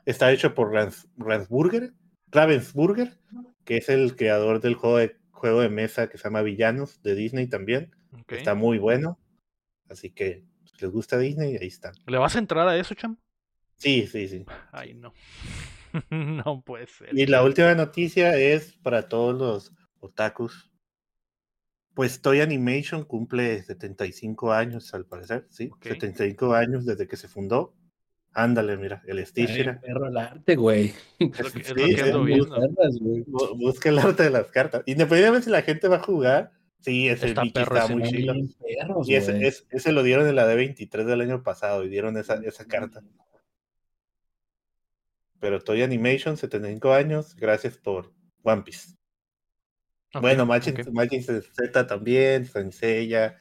Está hecho por Rans- Ransburger, Ravensburger, que es el creador del juego de, juego de mesa que se llama Villanos de Disney también. Ok. Está muy bueno. Así que si les gusta Disney, ahí están. ¿Le vas a entrar a eso, Cham? Sí, sí, sí. Ay, no. no puede ser. Y la última noticia es para todos los otakus. Pues Toy Animation cumple 75 años, al parecer, sí. Ok. 75 años desde que se fundó. Ándale, mira, el Stitch. Ay, mira. perro el arte, güey. Es lo que, es lo que viendo. Busca el arte de las cartas. Independientemente si la gente va a jugar, sí, ese Está Mickey perro está ese muy chido. Y ese, güey. es- ese lo dieron en la D23 del año pasado y dieron esa, esa carta. Pero Toy Animation, 75 años, gracias por One Piece. Bueno, Majin, ok. Majin Z también, Senseiya,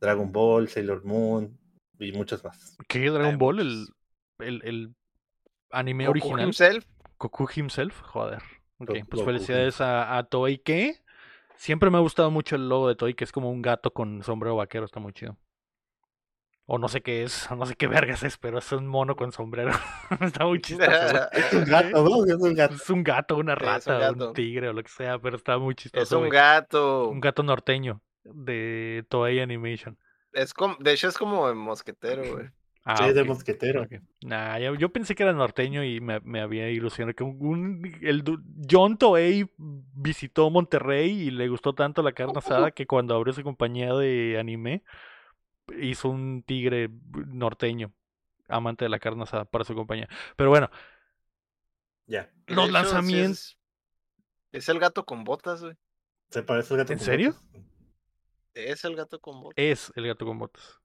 Dragon Ball, Sailor Moon y muchos más. ¿Qué Dragon Hay Ball? El, el, el anime Goku original. himself, Goku himself, joder. Ok, Goku- pues Goku felicidades a, a Toei que siempre me ha gustado mucho el logo de Toei, que es como un gato con sombrero vaquero, está muy chido. O no sé qué es, o no sé qué vergas es, pero es un mono con sombrero. está muy chistoso. Es un gato, ¿no? Es un gato. Es un gato, una un rata, un, tigre o lo que sea, pero está muy chistoso. es un güey. gato. Un gato norteño de Toei Animation. Es como, de hecho, es como el mosquetero, güey. Ah, Sí, es de mosquetero. Nah, yo, yo pensé que era norteño y me, me había ilusionado que un, un- el John Toei visitó Monterrey y le gustó tanto la carne asada que cuando abrió su compañía de anime hizo un tigre norteño, amante de la carne asada para su compañía. Pero bueno, Ya. Los hecho, sí lanzamientos. Es, es el gato con botas, güey. ¿Se parece al gato? ¿En con serio? botas? Es el gato con botas. Es el gato con botas.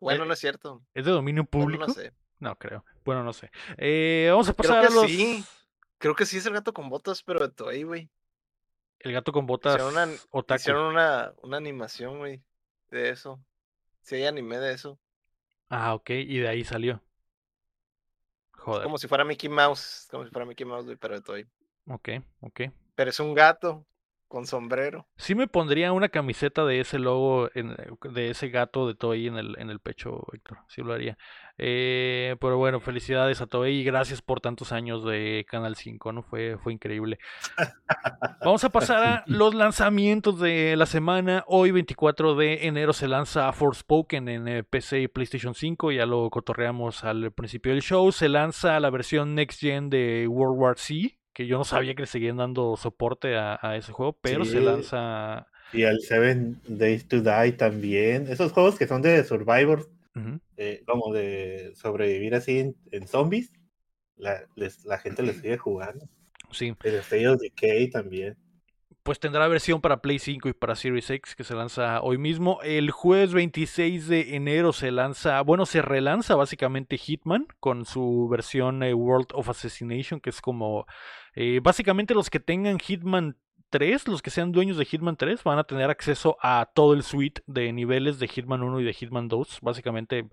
Bueno, eh, no es cierto. ¿Es de dominio Bueno, público? no sé. No creo. Bueno, no sé. Eh, vamos a Creo pasar a que los. sí. Creo que sí es el gato con botas, pero de Toei, güey. El gato con botas Hicieron una, otaku. hicieron una, una animación, güey, de eso. Sí hay anime de eso. Ah, ok, y de ahí salió. Joder. Como si fuera Mickey Mouse. Como si fuera Mickey Mouse, pero de Toei. Ok, ok. Pero es un gato con sombrero. Sí me pondría una camiseta de ese logo, en- de ese gato de Toei en el, en el pecho, Héctor. Sí lo haría. Eh, pero bueno, felicidades a Toei y gracias por tantos años de Canal 5, ¿no? Fue, fue increíble. Vamos a pasar a los lanzamientos de la semana. Hoy, 24 de enero, se lanza Forspoken en eh, PC y PlayStation 5. Ya lo cotorreamos al principio del show. Se lanza la versión Next Gen de World War Z. Que yo no sabía que le seguían dando soporte a, a ese juego, pero se lanza. Y al Seven Days to Die también. Esos juegos que son de Survivor, eh, como de sobrevivir así en, en zombies, la, les- la gente les sigue jugando. Sí, El State of Decay también. Pues tendrá versión para Play 5 y para Series X que se lanza hoy mismo. El jueves 26 de enero se lanza, bueno, se relanza básicamente Hitman con su versión eh, World of Assassination, que es como eh, básicamente los que tengan Hitman 3, los que sean dueños de Hitman 3, van a tener acceso a todo el suite de niveles de Hitman 1 y de Hitman 2. Básicamente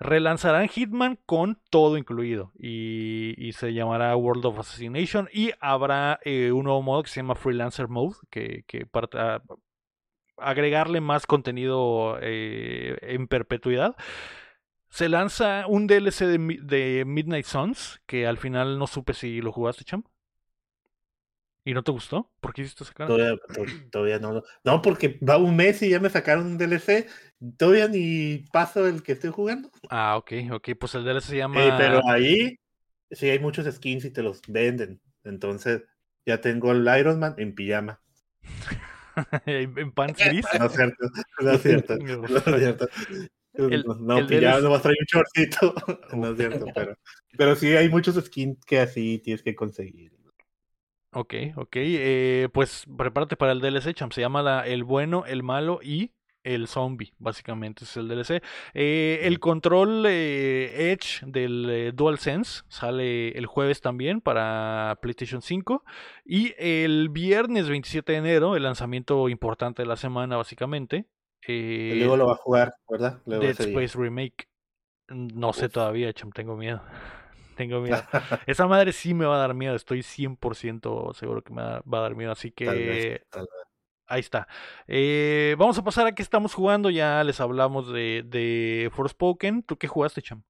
relanzarán Hitman con todo incluido y, y se llamará World of Assassination y habrá eh, un nuevo modo que se llama Freelancer Mode que, para ah, agregarle más contenido eh, en perpetuidad. Se lanza un DLC de, Mi- de Midnight Suns que al final no supe si lo jugaste, Cham. ¿Y no te gustó? ¿Por qué hiciste esa cara? Todavía, to- todavía no. lo- No, porque va un mes y ya me sacaron un DLC. Todavía ni paso el que estoy jugando. Ah, ok, ok, pues el DLC se llama... Eh, pero ahí sí hay muchos skins y te los venden. Entonces ya tengo el Iron Man en pijama. en en pants gris. No es cierto, no es cierto. No es cierto. El- no, el pijama DLC. nomás trae un shortcito. No es cierto, pero, pero sí hay muchos skins que así tienes que conseguir. Ok, ok. eh, pues prepárate para el DLC, Cham. Se llama la- El Bueno, el Malo y el zombie, básicamente es el DLC. Eh, el control eh, Edge del eh, DualSense sale el jueves también para PlayStation 5. Y el viernes 27 de enero, el lanzamiento importante de la semana, básicamente. Y eh, luego lo va a jugar, ¿verdad? Luego Dead. Space Remake. No sé todavía, cham, tengo miedo. Tengo miedo. Esa madre sí me va a dar miedo, estoy 100% seguro que me va a dar miedo, así Tal vez, que tal vez. ahí está. Eh, vamos a pasar a qué estamos jugando, ya les hablamos de, de Forspoken. ¿Tú qué jugaste, Cham?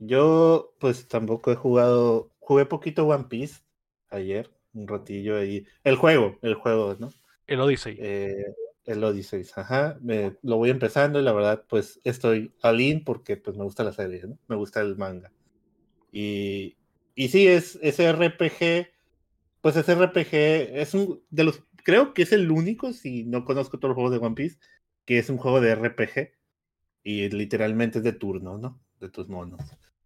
Yo, pues tampoco he jugado. Jugué poquito One Piece ayer, un ratillo ahí. El juego, el juego, ¿no? El Odyssey. Eh, el Odyssey, ajá. me- lo voy empezando y la verdad, pues estoy all in porque pues me gusta la serie, ¿no? Me gusta el manga. Y, y sí, es ese RPG, pues ese RPG es un de los, creo que es el único, si no conozco todos los juegos de One Piece, que es un juego de RPG y literalmente es de turno, ¿no? De tus monos.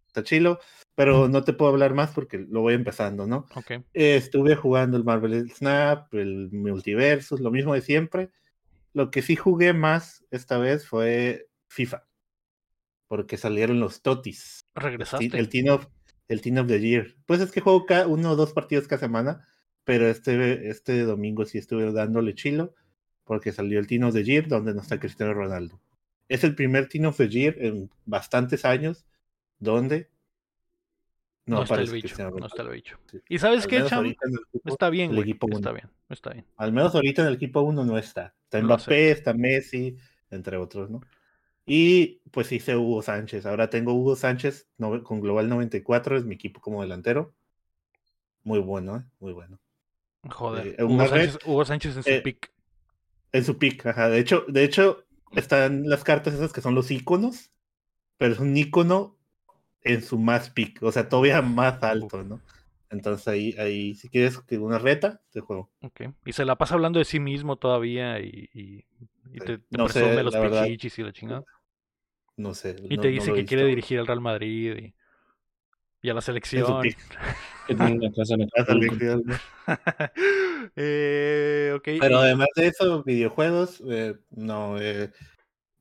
Está chilo, pero no te puedo hablar más porque lo voy empezando, ¿no? Eh, estuve jugando el Marvel Snap, el Multiversus, lo mismo de siempre. Lo que sí jugué más esta vez fue FIFA. Porque salieron los Totis. Regresaste. El Team of, el Team of the Year. Pues es que juego cada uno o dos partidos cada semana. Pero este, este domingo sí estuve dándole chilo. Porque salió el Team of the Year donde no está Cristiano Ronaldo. Es el primer Team of the Year en bastantes años donde no, No, está el bicho. Cristiano No está el bicho. Sí. ¿Y sabes Al qué, Cham? equipo- Está bien, el güey. equipo Está uno. bien, está bien. Al menos ahorita en el equipo 1 no está. Está Mbappé, está Messi, entre otros, ¿no? Y pues hice Hugo Sánchez. Ahora tengo Hugo Sánchez no- con Global 94, es mi equipo como delantero. Muy bueno, ¿eh? Muy bueno. Joder. Eh, Hugo, red, Sánchez, Hugo Sánchez en su eh, pick. En su pick, ajá. De hecho, de hecho, están las cartas esas que son los iconos, pero es un icono en su más pick, o sea, todavía más alto, ¿no? Entonces ahí, ahí, si quieres que una reta, te juego. Ok. Y se la pasa hablando de sí mismo todavía y, y, y te, te No sé, los la verdad. pichichis y la chingada. No sé. Y te no dice que quiere dirigir al Real Madrid y, y a la selección. eh, ok. Pero además de eso, videojuegos, eh, no, eh,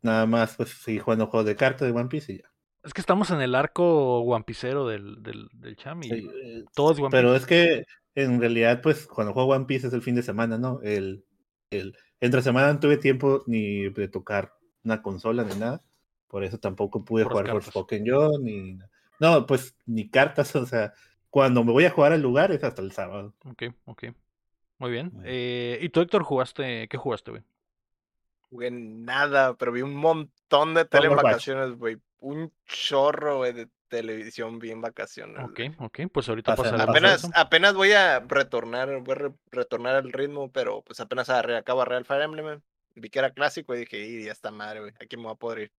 nada más, pues sí, jugando juegos de cartas de One Piece y ya. Es que estamos en el arco guampicero del, del, del Cham y Sí, eh, todo es One pero Piece. es que en realidad, pues cuando juego One Piece es el fin de semana, ¿no? El, el, entre semana no tuve tiempo ni de tocar una consola ni nada. Por eso tampoco pude Puras jugar cartas. Forspoken yo, ni. No, pues ni cartas, o sea, cuando me voy a jugar al lugar es hasta el sábado. Ok, ok. Muy bien. Eh, ¿Y tú, Héctor, jugaste? ¿Qué jugaste, güey? Jugué nada, pero vi un montón de tele en Overwatch. vacaciones, güey. Un chorro, güey, de televisión vi en vacaciones. Ok, ok. Pues ahorita Pasa- pasaremos a Apenas, apenas voy a retornar, voy a re- retornar al ritmo, pero pues apenas agarré, acabo de agarrar el Fire Emblem. Vi que era clásico y dije, y ya está madre, güey, aquí me voy a poder ir.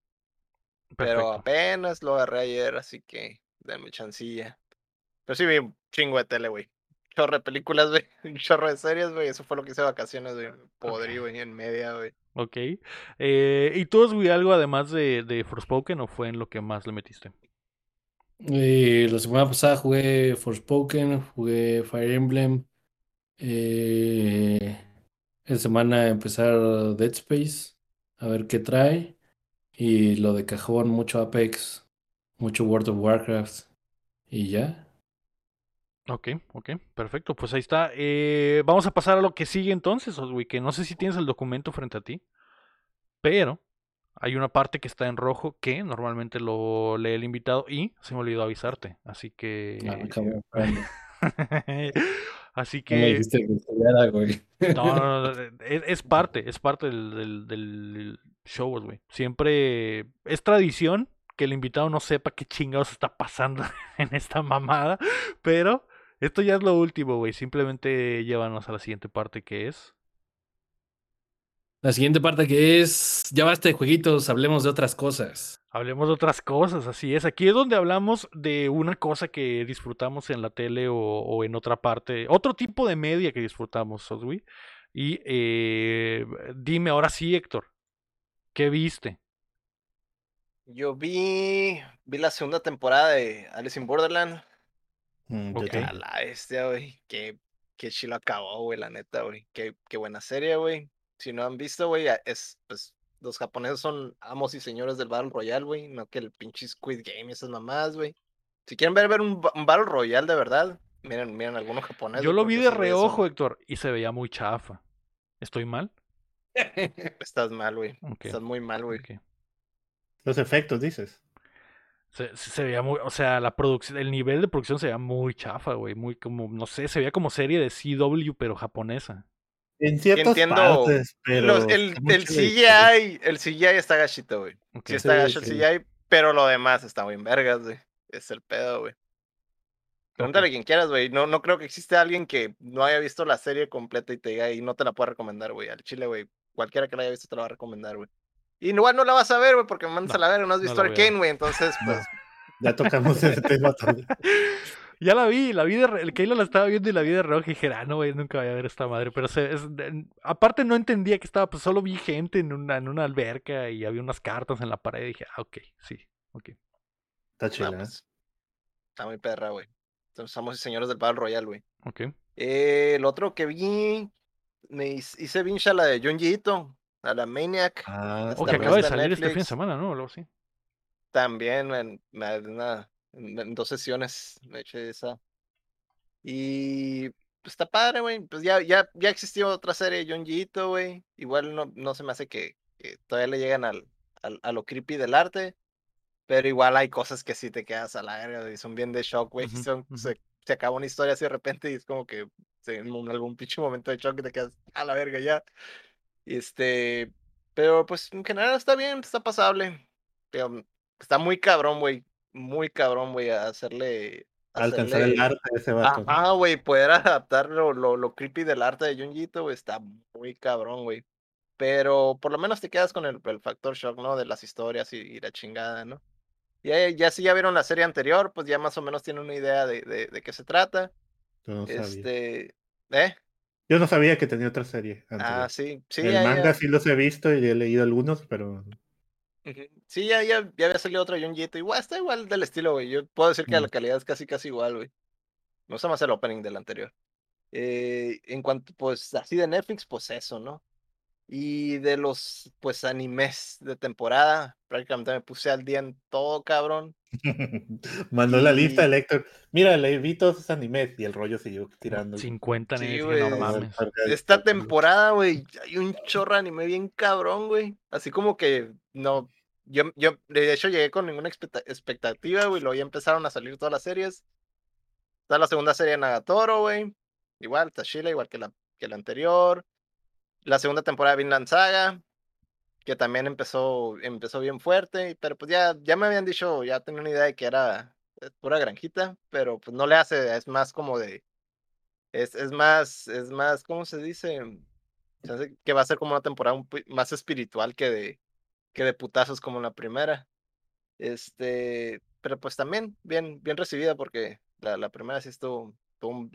Pero apenas lo agarré ayer, así que denme chancilla. Pero sí vi un chingo de tele, güey. Chorro de películas, güey. Un chorro de series, güey. Eso fue lo que hice de vacaciones, güey. Podrí, güey, en media, güey. Ok. Eh, ¿Y tú, güey, algo además de, de Forspoken o fue en lo que más le metiste? Eh, la semana pasada jugué Forspoken, jugué Fire Emblem. Eh, esta semana empezar Dead Space, a ver qué trae. Y lo de cajón, mucho Apex, mucho World of Warcraft. Y ya. Ok, ok, perfecto. Pues ahí está. Eh, vamos a pasar a lo que sigue entonces, Oswi, que no sé si tienes el documento frente a ti, pero hay una parte que está en rojo que normalmente lo lee el invitado y se me olvidó avisarte. Así que... Ah, cabrón. Así que... que. No, no, no, es, es parte, es parte del, del, del show, güey. Siempre es tradición que el invitado no sepa qué chingados está pasando en esta mamada, pero esto ya es lo último, güey. Simplemente llévanos a la siguiente parte que es. La siguiente parte que es, ya basta de jueguitos, hablemos de otras cosas. Hablemos de otras cosas, así es. Aquí es donde hablamos de una cosa que disfrutamos en la tele o, o en otra parte, otro tipo de media que disfrutamos, Soswi. Y eh, dime ahora sí, Héctor, ¿qué viste? Yo vi, vi la segunda temporada de Alice in Borderland. Mm, yo Ok. también. A la bestia, güey. Qué, qué chilo acabó, güey, la neta, güey. Qué, qué buena serie, güey. Si no han visto, güey, es, pues, los japoneses son amos y señores del Battle Royale, güey, no que el pinche Squid Game y esas mamás, güey. Si quieren ver, ver un, un Battle Royale de verdad, miren, miren algunos japoneses. Yo lo vi de son- reojo, Héctor, y se veía muy chafa. ¿Estoy mal? Estás mal, güey. Estás muy mal, güey. Los efectos, dices. Se, se veía muy, o sea, la producción, el nivel de producción se veía muy chafa, güey, muy como, no sé, se veía como serie de CW, pero japonesa. En ciertas entiendo partes, pero. Los- el. CGI, el CGI está gachito, güey. Ok. Sí está Sí, gacho el sí. CGI, pero lo demás está muy en vergas, güey. Es el pedo, güey. Pregúntale a quien quieras, güey. No, no creo que existe alguien que no haya visto la serie completa y te diga y no te la pueda recomendar, güey. Al chile, güey. Cualquiera que la haya visto te la va a recomendar, güey. Y igual no la vas a ver, güey, porque me mandas No, a la verga, no has no visto la voy a Arcane, ver. güey. Entonces, No. pues, Ya tocamos ese tema también. Ya la vi, la vi de el Keilo la estaba viendo y la vi de reojo y dije, ah, no, güey, nunca voy a ver esta madre. Pero se- es- de- aparte no entendía que estaba, pues solo vi gente en una, en una alberca y había unas cartas en la pared y dije, ah, ok, sí, ok. Está no, chila. ¿eh? pues, está muy perra, güey. Somos señores del Battle Royale, güey. Ok. Eh, el otro que vi, me hice hice binge a la de Junji Ito, a la Maniac. Ah, O que También acaba de salir este fin de semana, ¿no? O algo así. También en, en- en dos sesiones me eché esa. Y pues, está padre, güey. Pues ya, ya, ya existió otra serie de Junji Ito, güey. Igual no, no se me hace que, que todavía le llegan al, al- a lo creepy del arte. Pero igual hay cosas que sí te quedas a la verga y son bien de shock, güey. Son- ujú. se, se acaba una historia así de repente y es como que en un- algún pinche momento de shock te quedas a la verga ya. Este, pero pues en general está bien, está pasable. Pero está muy cabrón, güey. Muy cabrón, güey, a hacerle. alcanzar el arte de ese vato. Ajá, güey, poder adaptar lo, lo, lo creepy del arte de Junjito, güey, está muy cabrón, güey. Pero por lo menos te quedas con el, el factor shock, ¿no? De las historias y, y la chingada, ¿no? Ya, ya si ya vieron la serie anterior, pues ya más o menos tienen una idea de, de, de qué se trata. Yo no sabía. Este, ¿eh? Yo no sabía que tenía otra serie. Ah, anterior. sí, sí, el ya, manga ya. sí los he visto y he leído algunos, pero Sí, ya, ya, ya había salido otra Junjito. Igual está igual del estilo, güey. Yo puedo decir que Mm. la calidad es casi, casi igual, güey. Me gusta más el opening del anterior. Eh, en cuanto, pues, así de Netflix, pues eso, ¿no? Y de los, pues, animes de temporada, prácticamente me puse al día en todo, cabrón. mandó la lista el Héctor. Mira, le vi todos esos animes y el rollo siguió tirando. 50 Sí, ni dije, güey. no mames. Esta temporada, güey, hay un chorro de anime bien cabrón, güey. Así como que, no, yo, yo, de hecho, llegué con ninguna expecta- expectativa, güey, luego ya empezaron a salir todas las series. Está la segunda serie de Nagatoro, güey. Igual, Tashila, igual que la, que la anterior. La segunda temporada de Vinland Saga, que también empezó, empezó bien fuerte, pero pues ya, ya me habían dicho, ya tenía una idea de que era eh, pura granjita, pero pues no le hace, es más como de, es, es más, es más, ¿cómo se dice? Que va a ser como una temporada más espiritual que de, que de putazos como la primera. Este, pero pues también bien, bien recibida porque la, primera sí estuvo,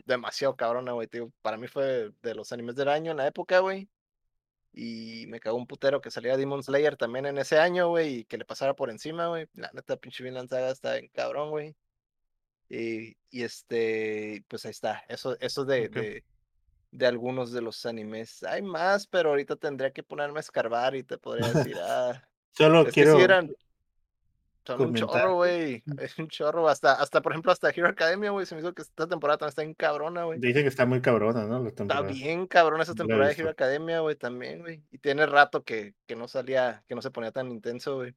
demasiado cabrona, güey. digo, Para mí fue de los animes del año en la época, güey. Y me cagó un putero que saliera Demon Slayer también en ese año, güey, y que le pasara por encima, güey. La neta, pinche Vinland Saga está en cabrón, güey. Y, y este, pues ahí está. Eso, eso de, de, de algunos de los animes. Hay más, pero ahorita tendría que ponerme a escarbar y te podría decir, ah, Solo que quiero. eran. Son un chorro, güey. Es un chorro. Hasta, hasta, por ejemplo, hasta Hero Academia, güey. Se me hizo que esta temporada también está en cabrona, güey. Dicen que está muy cabrona, ¿no? Está bien cabrón esa temporada de. Hero Academia, güey, también, güey. Y tiene rato que, que no salía, que no se ponía tan intenso, güey.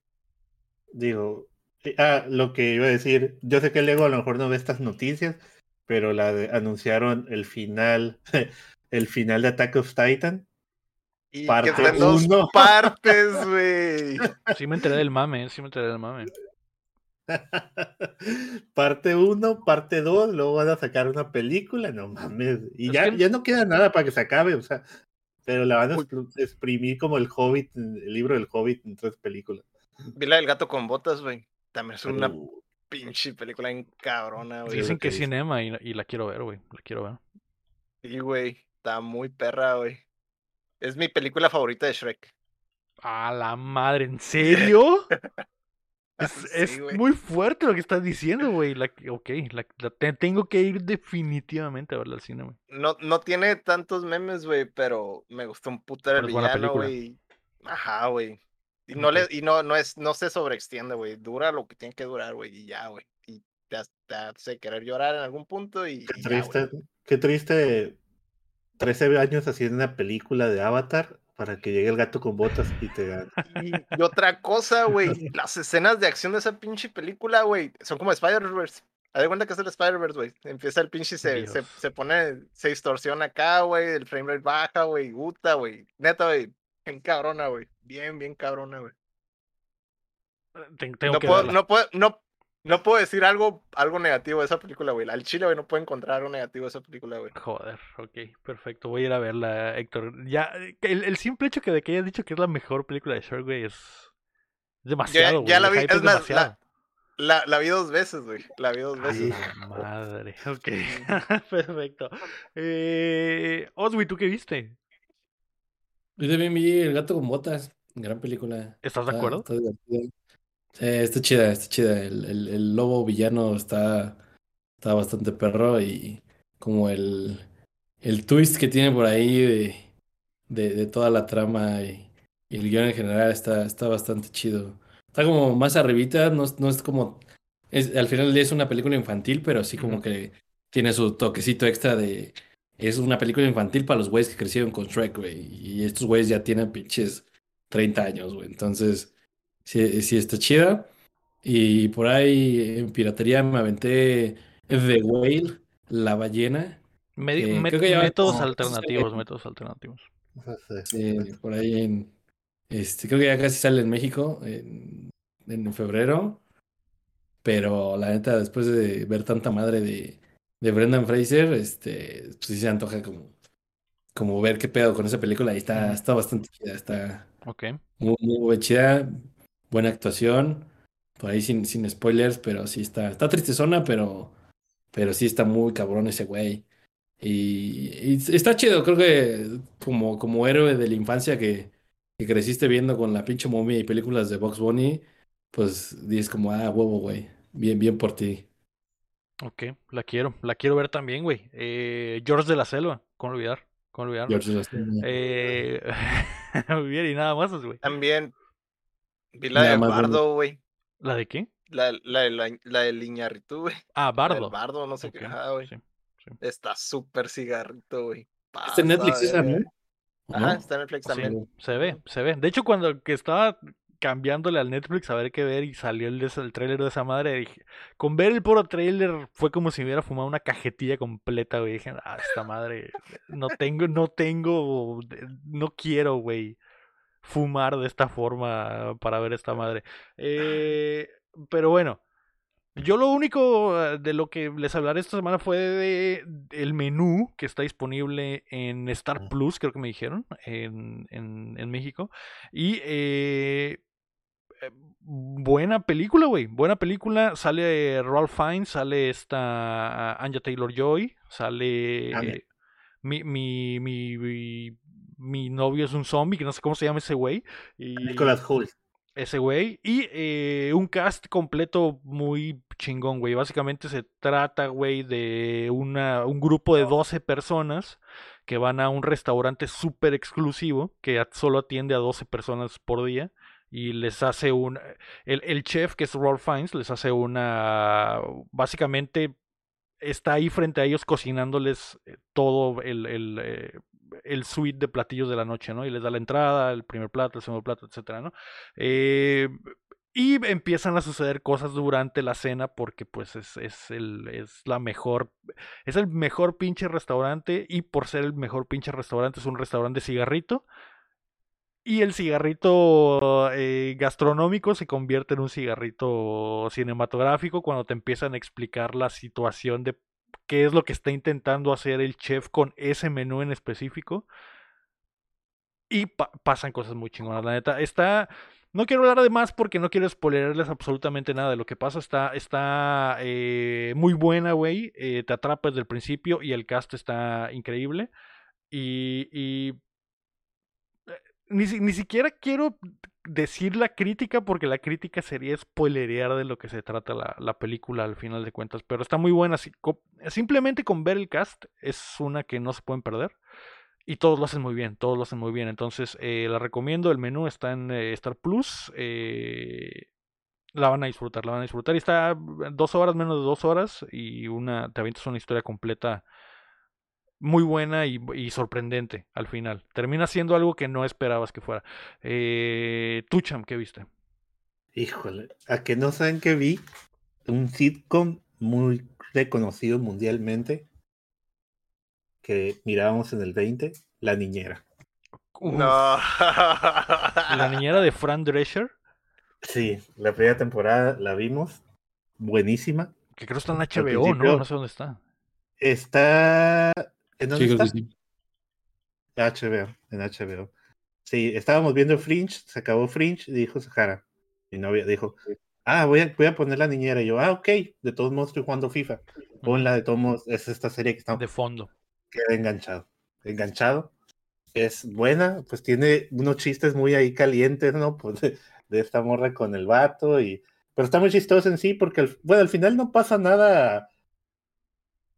Digo, eh, ah, lo que iba a decir, yo sé que Lego a lo mejor no ve estas noticias, pero la de- anunciaron el final, el final de Attack of Titan. Y Parte que dos uno. partes, güey. Sí me enteré del mame, sí me enteré del mame. parte 1, parte 2, luego van a sacar una película, no mames. Y ya, que- ya no queda nada para que se acabe, o sea, pero la van a exprimir como el Hobbit, el libro del Hobbit en tres películas. Vi la del gato con botas, güey. También es una Uh, pinche película en cabrona, güey. Dicen que es cinema y, y la quiero ver, güey. La quiero ver. Sí, güey. Está muy perra, güey. Es mi película favorita de Shrek. A la madre, ¿en serio? Es, Sí, es güey. muy fuerte lo que estás diciendo, güey. La, ok, la, la te- tengo que ir definitivamente a verla al cine, güey. No, no tiene tantos memes, güey, pero me gustó un putero el es villano, güey. Ajá, güey. Y no, le, y no, no, es, no se sobreextiende, güey. Dura lo que tiene que durar, güey. Y ya, güey. Y te, hace querer llorar en algún punto y, Qué y ya, güey. triste, qué triste. 13 años haciendo una película de Avatar para que llegue el gato con botas y te gane. Y, y otra cosa, güey, las escenas de acción de esa pinche película, güey, son como Spider-Verse. Haz de cuenta que es el Spider-Verse, güey. Empieza el pinche y se, se, se pone, se distorsiona acá, güey, el frame rate baja, güey, guta, güey. Neta, güey, bien cabrona, güey. Bien, bien cabrona, güey. Ten- Tengo No que puedo, no puedo, no, no puedo decir algo, algo negativo de esa película, güey. Al chile, güey, no puedo encontrar algo negativo de esa película, güey. Joder, ok, perfecto. Voy a ir a verla, Héctor. Ya, el, el simple hecho que de que hayas dicho que es la mejor película de Shark, güey, es, es demasiado, güey. ya la vi, es más, la- demasiado. La, la vi dos veces, güey. La vi dos Ay, veces. la madre, ok. Perfecto. Eh, Oswi, ¿tú qué viste? Yo también vi El gato con botas, gran película. ¿Estás de acuerdo? está. Sí, está chida, está chida. El, el, el lobo villano está, está bastante perro y como el, el twist que tiene por ahí de, de, de toda la trama y, y el guion en general está, está bastante chido. Está como más arribita, no, es- no es como... Es, al final es una película infantil, pero sí como que tiene su toquecito extra de... Es una película infantil para los güeyes que crecieron con Shrek, güey. Y estos güeyes ya tienen pinches 30 años, güey. Entonces, sí, sí está chida. Y por ahí en piratería me aventé The Whale, la ballena. Medi- Eh, creo que ya métodos como- alternativos, métodos alternativos. Sí, por ahí en... Este, creo que ya casi sale en México en, en febrero. Pero la neta, después de ver tanta madre de, de Brendan Fraser, este, pues sí se antoja como, como ver qué pedo con esa película. Y está, está bastante chida, está muy, muy chida, buena actuación. Por ahí sin, sin spoilers, pero sí está, está tristezona, pero, pero sí está muy cabrón ese güey. Y, y está chido, creo que como, como héroe de la infancia que, que creciste viendo con la pinche momia y películas de Box Bunny, pues dices como, ah, huevo, güey. Bien, bien por ti. Ok, la quiero, la quiero ver también, güey. Eh, George de la Selva, con olvidar, con olvidarlo. George Lozano. Eh, muy bien, y nada más, güey. También vi la Nada de. Bardo, güey. ¿La de qué? La, la, la, la del Iñarritu, güey. Ah, Bardo. Bardo, no sé Ok, qué. Güey. sí, sí. Está súper cigarrito, güey. Está en Netflix de. ¿O Ajá, está en Netflix Sí, también. se ve, se ve. De hecho, cuando que estaba cambiándole al Netflix a ver qué ver y salió el, el tráiler de esa madre, dije, con ver el puro tráiler fue como si me hubiera fumado una cajetilla completa, güey. Dije, ah, esta madre, no tengo, no tengo, no quiero, güey, fumar de esta forma para ver esta madre. Eh, pero bueno. Yo lo único eh, de lo que les hablaré esta semana fue de, el menú que está disponible en Star. Plus, creo que me dijeron, en, en, en México. Y eh, buena película, güey. Buena película. Sale Ralph Fiennes, sale esta Anja Taylor Joy, sale eh, mi, mi, mi, mi, mi novio es un zombie, que no sé cómo se llama ese güey. Y Nicolas Hoult. ese güey. Y eh, un cast completo muy chingón, güey. Básicamente se trata, güey, de una, un grupo de 12 personas que van a un restaurante súper exclusivo que solo atiende a 12 personas por día. Y les hace un... El, el chef, que es Rolf Fiennes, les hace una... Básicamente está ahí frente a ellos cocinándoles eh, todo el, el, eh, el suite de platillos de la noche, ¿no? Y les da la entrada, el primer plato, el segundo plato, etcétera, ¿no? Eh, y empiezan a suceder cosas durante la cena porque pues es, es, el, es la mejor, es el mejor pinche restaurante y por ser el mejor pinche restaurante es un restaurante cigarrito. Y el cigarrito eh, gastronómico se convierte en un cigarrito cinematográfico cuando te empiezan a explicar la situación de qué es lo que está intentando hacer el chef con ese menú en específico. Y pa- pasan cosas muy chingonas, la neta. Está. No quiero hablar de más porque no quiero spoilerarles absolutamente nada de lo que pasa. Está, está eh, muy buena, güey. eh, te atrapa desde el principio y el cast está increíble. Y ni, ni siquiera quiero decir la crítica porque la crítica sería spoilerear de lo que se trata la, la película al final de cuentas. Pero está muy buena. si- simplemente con ver el cast es una que no se pueden perder. Y todos lo hacen muy bien, todos lo hacen muy bien. Entonces, eh, la recomiendo. El menú está en eh, Star Plus. eh, la van a disfrutar, la van a disfrutar. Y está dos horas, menos de dos horas. Y una, te avientas una historia completa muy buena y, y sorprendente al final. Termina siendo algo que no esperabas que fuera. Eh, ¿Tú, Cham, qué viste? Híjole, a que no saben que vi un sitcom muy reconocido mundialmente que mirábamos en el 20, La Niñera. Uf, No. La niñera de Fran Drescher, Sí, la primera temporada la vimos, buenísima. que creo está en HBO, ¿no? No sé dónde está. Está... ¿En dónde está? HBO, en HBO. Sí, estábamos viendo Fringe, se acabó Fringe y dijo Sahara, mi novia, dijo, ah, voy a, voy a poner la niñera. Y yo, ah, ok, de todos modos estoy jugando FIFA. Ponla, de todos modos, es esta serie que está De fondo. queda enganchado. Enganchado. Es buena, pues tiene unos chistes muy ahí calientes, ¿no? Pues de, de esta morra con el vato y... Pero está muy chistoso en sí porque, al- bueno, al final no pasa nada,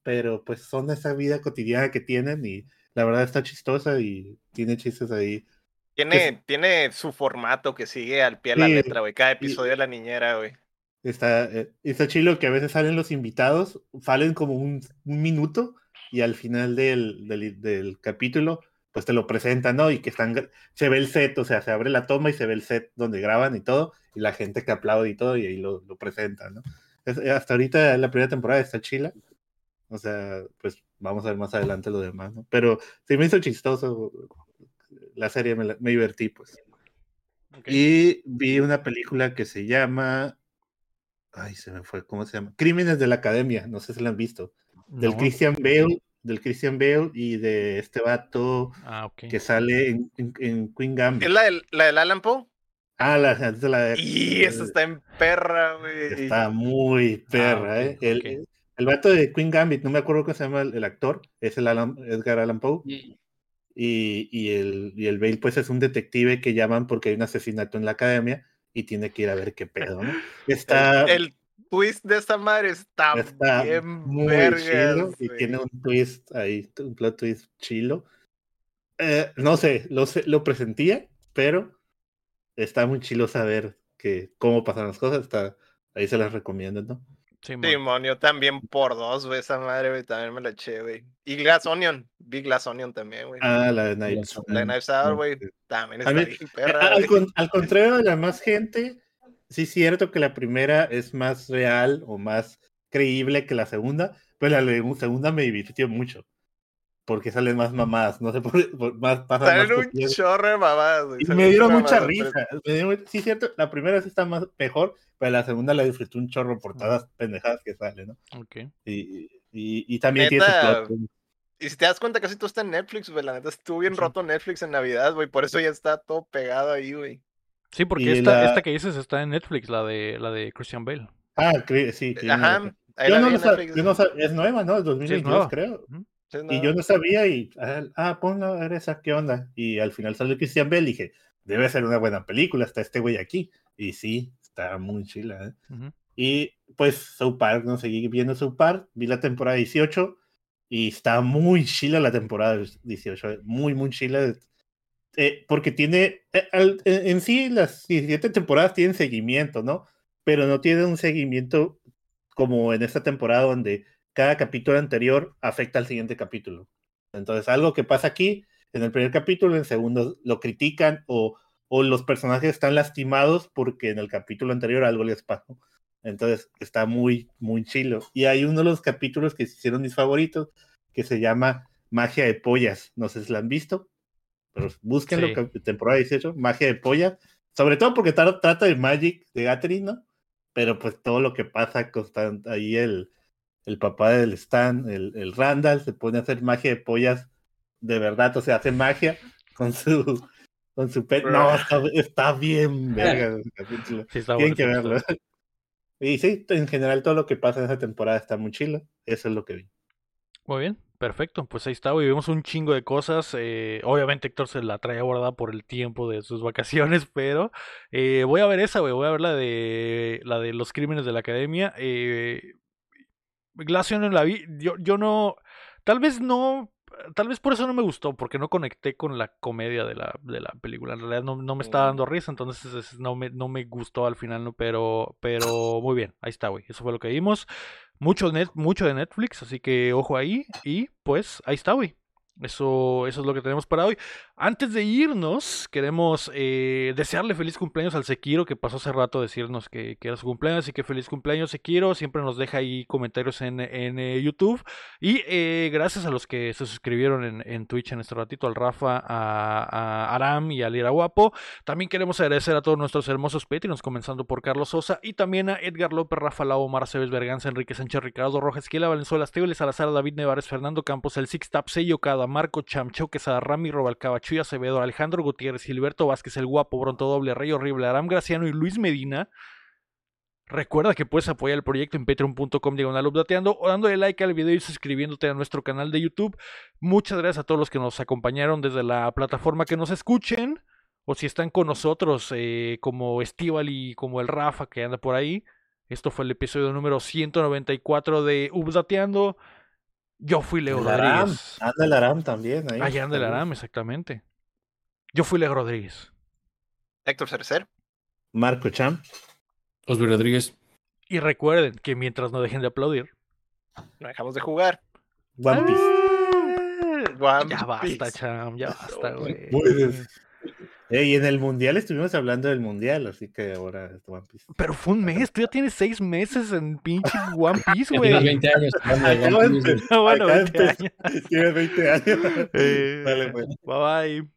pero pues son esa vida cotidiana que tienen y la verdad está chistosa y tiene chistes ahí. Tiene, tiene su formato que sigue al pie de la Sí, letra, güey. Cada episodio de la niñera, güey. Está, eh, está chilo que a veces salen los invitados, salen como un, un minuto y al final del, del, del capítulo, pues te lo presentan, ¿no? Y que están, se ve el set, o sea, se abre la toma y se ve el set donde graban y todo, y la gente que aplaude y todo, y ahí lo, lo presentan, ¿no? Es- eh, hasta ahorita la primera temporada está chila, o sea, pues vamos a ver más adelante lo demás, ¿no? Pero sí me hizo chistoso la serie, me, la- me divertí, pues. Y vi una película que se llama. Ay, se me fue, ¿cómo se llama? Crímenes de la Academia, no sé si la han visto. Del No. Christian Bale, del Christian Bale y de este vato Ah, que sale en, en- en Queen Gambit. ¿Es la del, la del Alan Poe? Ah, la, es de la Y esa está en perra, güey. está muy perra, ok, ¿eh? El, ok. El vato de Queen Gambit, no me acuerdo cómo se llama el, el actor, es el Alan- Edgar Allan Poe. Y- Y, y el, y el Bale, pues es un detective que llaman porque hay un asesinato en la academia y tiene que ir a ver qué pedo, ¿no? Está, El twist de esta madre está, está bien muy vergas, chilo y güey. tiene un twist ahí, un plot twist chilo. Eh, no sé, lo, lo presentía, pero está muy chilo saber que cómo pasan las cosas. Está, ahí se las recomiendo, ¿no? Sí, man. Simón, yo también por dos, güey, esa madre, güey, también me la eché, güey. Y Glass Onion, vi Glass Onion también, güey. Ah, la de Knives. La de Knives Out, güey, también está mí- bien Eh, perra, al, con- al contrario de la más gente, sí es cierto que la primera es más real o más creíble que la segunda, pero la segunda me divirtió mucho. Porque salen más mamadas, no sé por qué, por- más, pasan más Salen un cosillas. chorro de mamadas, güey. Y me dieron mucha risa. me dieron- sí, cierto, la primera sí está más mejor, pero la segunda la disfruté un chorro por todas las pendejadas que salen, ¿no? Ok. Y, y, y también tiene su. Y si te das cuenta, casi todo está en Netflix, güey. La neta estuvo bien Sí. roto Netflix en Navidad, güey. Por eso ya está todo pegado ahí, güey. Sí, porque esta, la- esta que dices está en Netflix, la de la de Christian Bale. Ah, sí. tiene Ajá. Yo no lo Netflix. yo es nueva, ¿no? Es 2022, nueva. creo. Sí, Y no. yo no sabía y, ah, ah, ponla, a ver esa, ¿qué onda? Y al final salió Christian Bale y dije, debe ser una buena película, está este güey aquí. Y sí, está muy chila, ¿eh? Y pues South Park, no seguí viendo South Park, vi la temporada 18 y está muy chila la temporada 18, eh, muy, muy chila. eh, porque tiene, eh, al- en en sí las 17 temporadas tienen seguimiento, ¿no? Pero no tiene un seguimiento como en esta temporada donde cada capítulo anterior afecta al siguiente capítulo. Entonces, algo que pasa aquí, en el primer capítulo, en el segundo lo critican o, o los personajes están lastimados porque en el capítulo anterior algo les pasó. Entonces, está muy, muy chilo. Y hay uno de los capítulos que se hicieron mis favoritos, que se llama Magia de Pollas. No sé si la han visto, pero búsquenlo, Sí. temporada 18, Magia de Pollas. Sobre todo porque tra- trata de Magic de Gathering, ¿no? Pero pues todo lo que pasa constant ahí el, el papá del Stan, el, el Randall, se pone a hacer magia de pollas de verdad, o sea, hace magia con su con su pet. No, está, está bien, verga. Sí, está Tienen bueno, que está verlo. Y sí, en general todo lo que pasa en esa temporada está muy chilo. Eso es lo que vi. Muy bien, perfecto. Pues ahí está, güey. Vimos un chingo de cosas. eh, obviamente Héctor se la trae guardada por el tiempo de sus vacaciones, pero eh, voy a ver esa, güey. Voy a ver la de la de los crímenes de la academia. Eh, Glass Onion la vi. Yo, yo no. Tal vez no tal vez por eso no me gustó, porque no conecté con la comedia de la, de la película. En realidad no, no me estaba Mm. dando risa, entonces es- no me, no me gustó al final, ¿no? Pero, pero muy bien, ahí está, güey. Eso fue lo que vimos. Mucho, net, mucho de Netflix, así que ojo ahí. Y pues ahí está, güey. Eso, eso es lo que tenemos para hoy. Antes de irnos, queremos eh, desearle feliz cumpleaños al Sekiro, que pasó hace rato a decirnos que, que era su cumpleaños. Así que feliz cumpleaños, Sekiro. Siempre nos deja ahí comentarios en, en, eh, YouTube. Y eh, gracias a los que se suscribieron en, en Twitch en este ratito, al Rafa, a, a Aram y a Lira Guapo. También queremos agradecer a todos nuestros hermosos Patreons, comenzando por Carlos Sosa y también a Edgar López, Rafa Lau, Omar Cebes Berganza, Enrique Sánchez, Ricardo Rojas, Kiela Valenzuela, Esteban Salazar, David Nevares, Fernando Campos, El Six Tap, Sello Cada, Marco Chamcho, Quesada, Rami Robalcaba, Chuy Acevedo, Alejandro Gutiérrez, Gilberto Vázquez, El Guapo, Bronto Doble, Rey Horrible, Aram Graciano y Luis Medina. Recuerda que puedes apoyar el proyecto en patreon.com diagonal updateando o dándole like al video y suscribiéndote a nuestro canal de YouTube. Muchas gracias a todos los que nos acompañaron desde la plataforma que nos escuchen o si están con nosotros eh, como Estival y como el Rafa que anda por ahí. Esto fue el episodio número 194 de Updateando. Yo fui Leo El Aram. Rodríguez. Anda el Aram también. Ahí. Allá anda el Aram, exactamente. Yo fui Leo Rodríguez. Héctor Cercer. Marco Champ. Osby Rodríguez. Y recuerden que mientras no dejen de aplaudir. No dejamos de jugar. One Piece. One Ya basta, Piece. cham, ya basta, No, güey. Eh, y en el mundial estuvimos hablando del mundial, así que ahora es One Piece. Pero fue un mes, tú ya tienes seis meses en pinche One Piece, güey. tienes 20 años. bueno, Acá 20 empe- años. Tienes 20 años. Eh, Dale, pues. Bye bye.